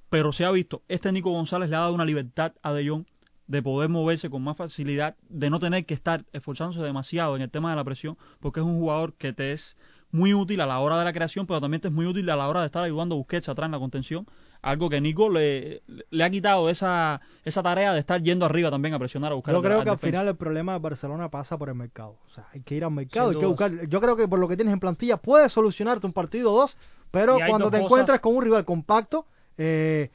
pero se ha visto, este Nico González le ha dado una libertad a De Jong de poder moverse con más facilidad, de no tener que estar esforzándose demasiado en el tema de la presión, porque es un jugador que te es muy útil a la hora de la creación, pero también te es muy útil a la hora de estar ayudando a Busquets atrás en la contención, algo que Nico le, le ha quitado esa, esa tarea de estar yendo arriba también a presionar a buscar Yo creo al que al defensa. final el problema de Barcelona pasa por el mercado. O sea, hay que ir al mercado, hay que buscar. Yo creo que por lo que tienes en plantilla puedes solucionarte un partido o dos, pero cuando te cosas- encuentras con un rival compacto, eh,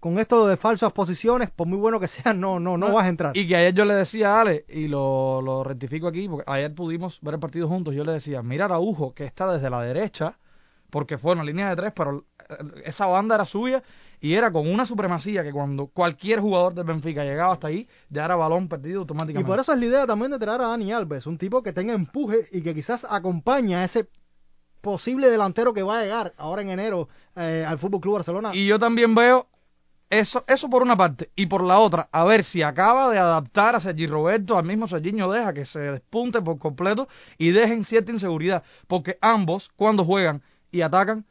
con esto de falsas posiciones, por muy bueno que sea, no, no, no No, vas a entrar. Y que ayer yo le decía a Ale, y lo, lo rectifico aquí, porque ayer pudimos ver el partido juntos, yo le decía, mira a Araujo, que está desde la derecha, porque fue una línea de tres, pero eh, esa banda era suya, y era con una supremacía que cuando cualquier jugador del Benfica llegaba hasta ahí, ya era balón perdido Y automáticamente. por eso es la idea también de traer a Dani Alves, un tipo que tenga empuje y que quizás acompañe a ese posible delantero que va a llegar ahora en enero eh, al Fútbol Club Barcelona. Y yo también veo eso, eso por una parte. Y por la otra, a ver si acaba de adaptar a Sergi Roberto, al mismo Serginho deja que se despunte por completo y dejen cierta inseguridad. Porque ambos, cuando juegan y atacan,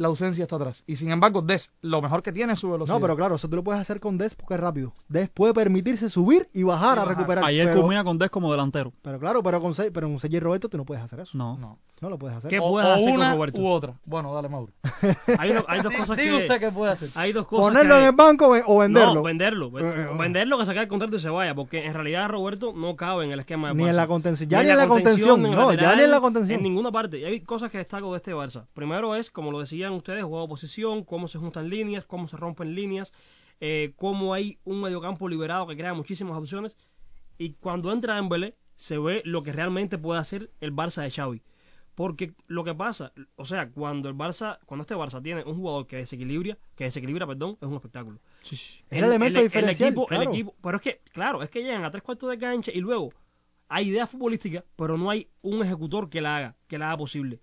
la ausencia está atrás. Y sin embargo, Des, lo mejor que tiene es su velocidad. No, pero claro, eso tú lo puedes hacer con Des porque es rápido. Des puede permitirse subir y bajar Y a recuperar. Ayer pero, culmina con Des como delantero. pero claro, pero con, pero con Sergi Roberto tú no puedes hacer eso. No. No. No lo puedes hacer. ¿Qué O, puedes o hacer con Roberto? u otra. Bueno, dale, Mauro. Hay, (laughs) do- hay dos cosas Diga que... usted qué puede hacer. Hay dos cosas Ponerlo que- en el banco o- venderlo. No, venderlo. Eh, eh, O venderlo que sacar el contrato y se vaya, porque en realidad Roberto no cabe en el esquema de Ni en Barça. la contención. Ya ni en la contención. No, ya ni en la contención. En ninguna parte. Y hay cosas que destaco de este Barça. Primero es, como lo ustedes, juego de posición, cómo se juntan líneas, cómo se rompen líneas, eh, cómo hay un mediocampo liberado que crea muchísimas opciones. Y cuando entra Dembélé, se ve lo que realmente puede hacer el Barça de Xavi. Porque lo que pasa, o sea, cuando el Barça, cuando este Barça tiene un jugador que desequilibra, que desequilibra, perdón, es un espectáculo. Es el elemento diferencial, equipo, el equipo- pero es que, claro, es que llegan a tres cuartos de cancha y luego hay ideas futbolísticas, pero no hay un ejecutor que la haga, que la haga posible.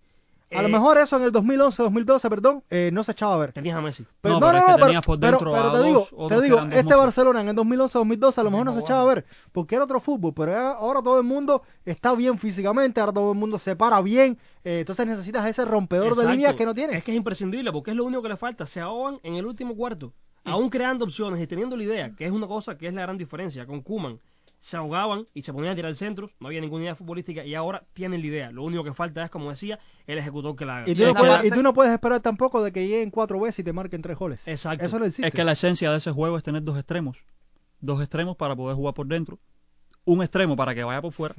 A lo Eh, mejor eso en el 2011, 2012, perdón, eh, no se echaba a ver. tenías a Messi. Pero, No, tenías por pero- pero te digo, te digo, este. Barcelona en el 2011, 2012 a lo mejor no se echaba a ver, porque era otro fútbol, pero ahora todo el mundo está bien físicamente, ahora todo el mundo se para bien, eh, entonces necesitas ese rompedor de líneas que no tienes. Es que es imprescindible, porque es lo único que le falta. Se ahogan en el último cuarto. Aún creando opciones y teniendo la idea, que es una cosa que es la gran diferencia. Con Kuman se ahogaban y se ponían a tirar centros, no había ninguna idea futbolística y ahora tienen la idea. Lo único que falta es, como decía, el ejecutor que la haga. Y tú, Y no puedes, parte- y tú no puedes esperar tampoco de que lleguen cuatro veces y te marquen tres goles. Exacto. Eso no existe. Es que la esencia de ese juego es tener dos extremos. Dos extremos para poder jugar por dentro. Un extremo para que vaya por fuera.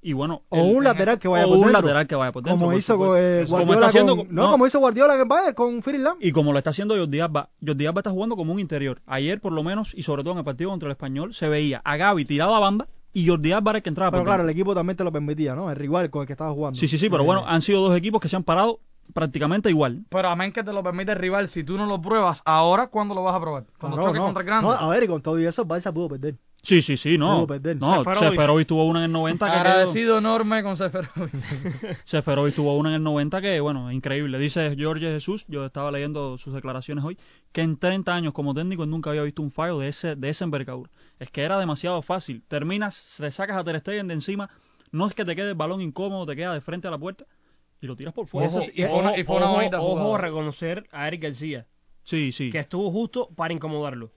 Y bueno, o el- un lateral que vaya o por un dentro. lateral que vaya por dentro. como por hizo eh, Como Guardiola está haciendo con- no, no. como hizo Guardiola en el Bayern con Lam. Y como lo está haciendo Jordi Alba, Jordi Alba está jugando como un interior. Ayer, por lo menos, y sobre todo en el partido contra el Español, se veía a Gaby tirado a banda y Jordi Alba era el que entraba Pero por claro, el dentro. equipo también te lo permitía, ¿no? El rival con el que estaba jugando. Sí, sí, sí, pero Eh, bueno, han sido dos equipos que se han parado prácticamente igual. Pero amén que te lo permite el rival, si tú no lo pruebas ahora, ¿cuándo lo vas a probar? Cuando claro, choques no. contra el grande. No, a ver, y con todo y eso, el Barça pudo perder. Sí, sí, sí, no. No, Seferovic. Seferovic tuvo una en el 90 que quedó- Agradecido enorme con Seferovic. (laughs) Seferovic tuvo una en el 90 que, bueno, increíble. Dice Jorge Jesús, yo estaba leyendo sus declaraciones hoy, que en 30 años como técnico nunca había visto un fallo de ese de esa envergadura. Es que era demasiado fácil. Terminas, te sacas a Ter Stegen de encima, no es que te quede el balón incómodo, te queda de frente a la puerta y lo tiras por fuera. Ojo, y fue una- y fue una ojo, bonita ojo jugada. reconocer a Eric García, Sí, sí. que estuvo justo para incomodarlo.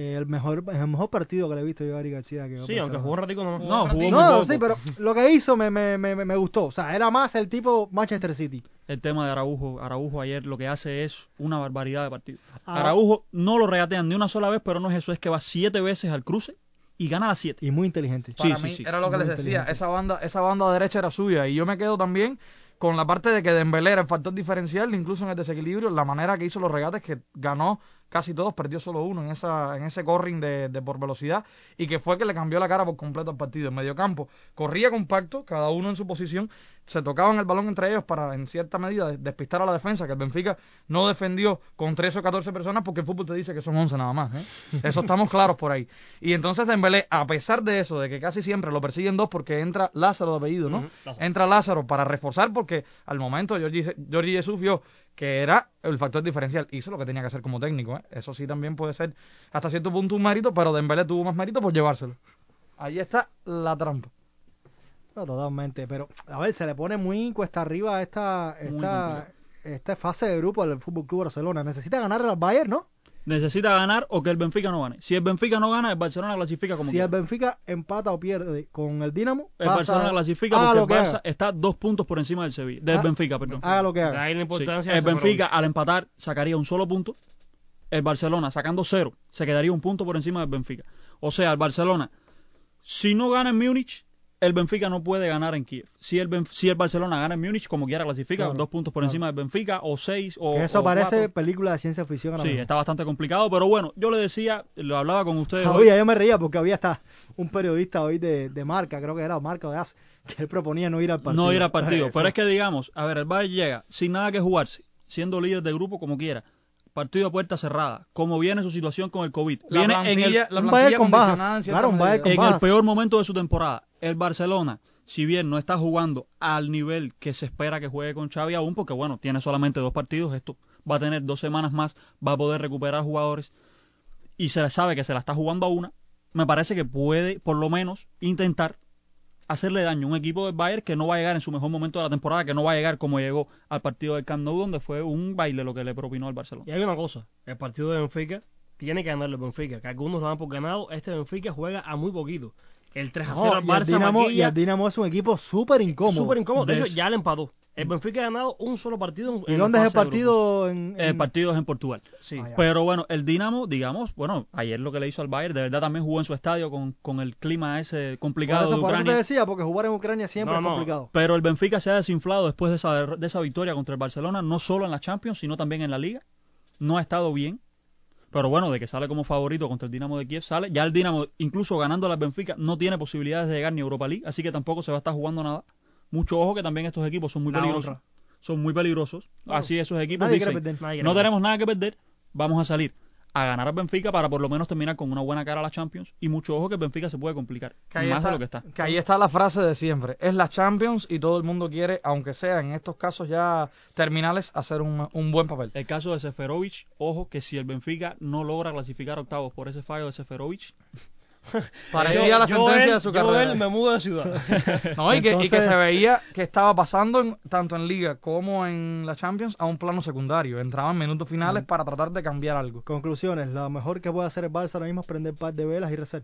Eh, el mejor el mejor partido que le he visto yo a Ari García. Que Sí, aunque jugó un ratico nomás. No, jugó No, poco. sí, pero lo que hizo me, me, me, me gustó. O sea, era más el tipo Manchester City. El tema de Araujo, Araujo ayer lo que hace es una barbaridad de partido. Ah. Araujo no lo regatean ni una sola vez, pero no es eso, es que va siete veces al cruce y gana las siete. Y muy inteligente. Sí, Para sí, mí sí. era lo que Muy les decía, esa banda, esa banda derecha era suya y yo me quedo también con la parte de que Dembélé era el factor diferencial, incluso en el desequilibrio, la manera que hizo los regates que ganó casi todos, perdió solo uno en esa en ese corring de, de por velocidad y que fue que le cambió la cara por completo al partido. En medio campo corría compacto, cada uno en su posición, se tocaban el balón entre ellos para en cierta medida des- despistar a la defensa, que el Benfica no defendió con 13 o 14 personas porque el fútbol te dice que son 11 nada más. ¿eh? (laughs) Eso estamos claros por ahí. Y entonces Dembélé, a pesar de eso, de que casi siempre lo persiguen dos porque entra Lázaro de apellido, ¿no? Lázaro. Entra Lázaro para reforzar porque al momento Jordi Jesús vio que era el factor diferencial. Hizo lo que tenía que hacer como técnico. ¿eh? Eso sí también puede ser hasta cierto punto un mérito, pero Dembélé tuvo más mérito por llevárselo. Ahí está la trampa. No, totalmente. Pero, a ver, se le pone muy cuesta arriba esta, esta, esta fase de grupo del Fútbol Club Barcelona. Necesita ganar al Bayern, ¿no? Necesita ganar o que el Benfica no gane. Si el Benfica no gana, el Barcelona clasifica como si quiera. el Benfica empata o pierde con el Dinamo, El pasa- Barcelona clasifica porque lo el Barça haga. está dos puntos por encima del Sevilla, del Ah, Benfica, perdón. haga lo que De haga. ahí la Sí. importancia El Benfica al empatar sacaría un solo punto. El Barcelona sacando cero se quedaría un punto por encima del Benfica. O sea, el Barcelona, si no gana en Múnich, el Benfica no puede ganar en Kiev. Si el, Benf- si el Barcelona gana en Múnich, como quiera clasifica, Claro, dos puntos por claro. encima del Benfica, o seis, o Que eso o parece cuatro. película de ciencia ficción. ahora Sí, mismo. está bastante complicado, pero bueno, yo le decía, lo hablaba con ustedes hoy. Sabía, yo me reía porque había hasta un periodista hoy de, de marca, creo que era Marca de AS, que él proponía no ir al partido. no ir al partido. (laughs) Pero es que digamos, a ver, el Bayern llega sin nada que jugarse, siendo líder de grupo como quiera, partido a puerta cerrada, como viene su situación con el COVID. La viene en el, la un plantilla Bayern con bajas. en cierta Claro, un Bayern medida. con en bajas. el peor momento de su temporada. El Barcelona, si bien no está jugando al nivel que se espera que juegue con Xavi aún, porque bueno, tiene solamente dos partidos, esto va a tener dos semanas más, va a poder recuperar jugadores y se sabe que se la está jugando a una, me parece que puede por lo menos intentar hacerle daño a un equipo del Bayern que no va a llegar en su mejor momento de la temporada, que no va a llegar como llegó al partido del Camp Nou, donde fue un baile lo que le propinó al Barcelona. Y hay una cosa, el partido de Benfica tiene que ganarle el Benfica, que algunos lo dan por ganado, este Benfica juega a muy poquito. El 3 a 0 No, al y, el Barça Dinamo, y el Dinamo es un equipo súper incómodo. súper incómodo, de De hecho ya le empató. El Benfica ha ganado un solo partido en ¿Y en dónde la es el partido? En, El en- partido es en Portugal. Sí. Ah. Pero bueno, el Dinamo, digamos, bueno, ayer lo que le hizo al Bayern, de verdad también jugó en su estadio con, con el clima ese Por complicado eso, de por eso te Ucrania. decía, porque jugar en Ucrania siempre No, es no. complicado. Pero el Benfica se ha desinflado después de esa, de esa victoria contra el Barcelona, no solo en la Champions, sino también en la Liga. No ha estado bien. Pero bueno, de que sale como favorito contra el Dinamo de Kiev, sale. Ya el Dinamo, incluso ganando al Benfica, no tiene posibilidades de llegar ni a Europa League, así que tampoco se va a estar jugando nada. Mucho ojo que también estos equipos son muy La peligrosos. Son muy peligrosos. Así esos equipos Nadie dicen, quiere perder. Nadie no tenemos nada que perder, vamos a salir a ganar al Benfica para por lo menos terminar con una buena cara a la Champions y mucho ojo que el Benfica se puede complicar Que ahí más está- de lo que está. Que ahí está la frase de siempre. Es la Champions y todo el mundo quiere, aunque sea en estos casos ya terminales, hacer un, un buen papel. El caso de Seferovic, ojo que si el Benfica no logra clasificar a octavos por ese fallo de Seferovic, (laughs) Parecía Yo- la sentencia de su carrera. me mudo de ciudad. (laughs) No, y, que, y que Entonces- se veía que estaba pasando en- tanto en Liga como en la Champions a un plano secundario. Entraba en minutos finales para tratar de cambiar algo. Conclusiones, lo mejor que puede hacer el Barça ahora mismo es prender par de velas y rezar.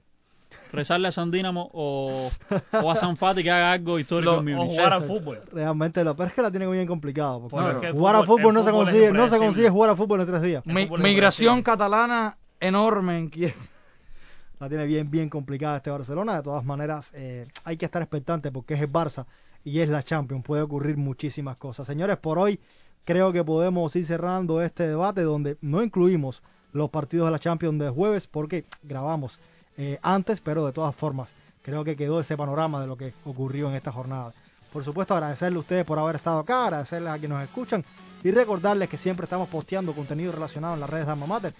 rezarle a San Dínamo o, (laughs) o a San Fati que haga algo histórico Lo- en o jugar al fútbol. Realmente lo pero es que la tiene bien complicado. porque jugar al fútbol- fútbol no se consigue, no se consigue jugar al fútbol en tres días. Mi- migración catalana enorme en Kiev. Tiene bien, bien complicada este Barcelona. De todas maneras, eh, hay que estar expectante porque es el Barça y es la Champions. Puede ocurrir muchísimas cosas. Señores, por hoy creo que podemos ir cerrando este debate donde no incluimos los partidos de la Champions de jueves porque grabamos eh, antes, pero de todas formas creo que quedó ese panorama de lo que ocurrió en esta jornada. Por supuesto, agradecerle a ustedes por haber estado acá, agradecerles a quienes nos escuchan y recordarles que siempre estamos posteando contenido relacionado en las redes de Alma Mater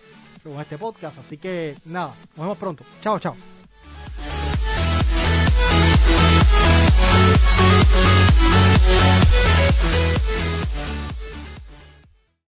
con este podcast. Así que nada, nos vemos pronto. Chao, chao.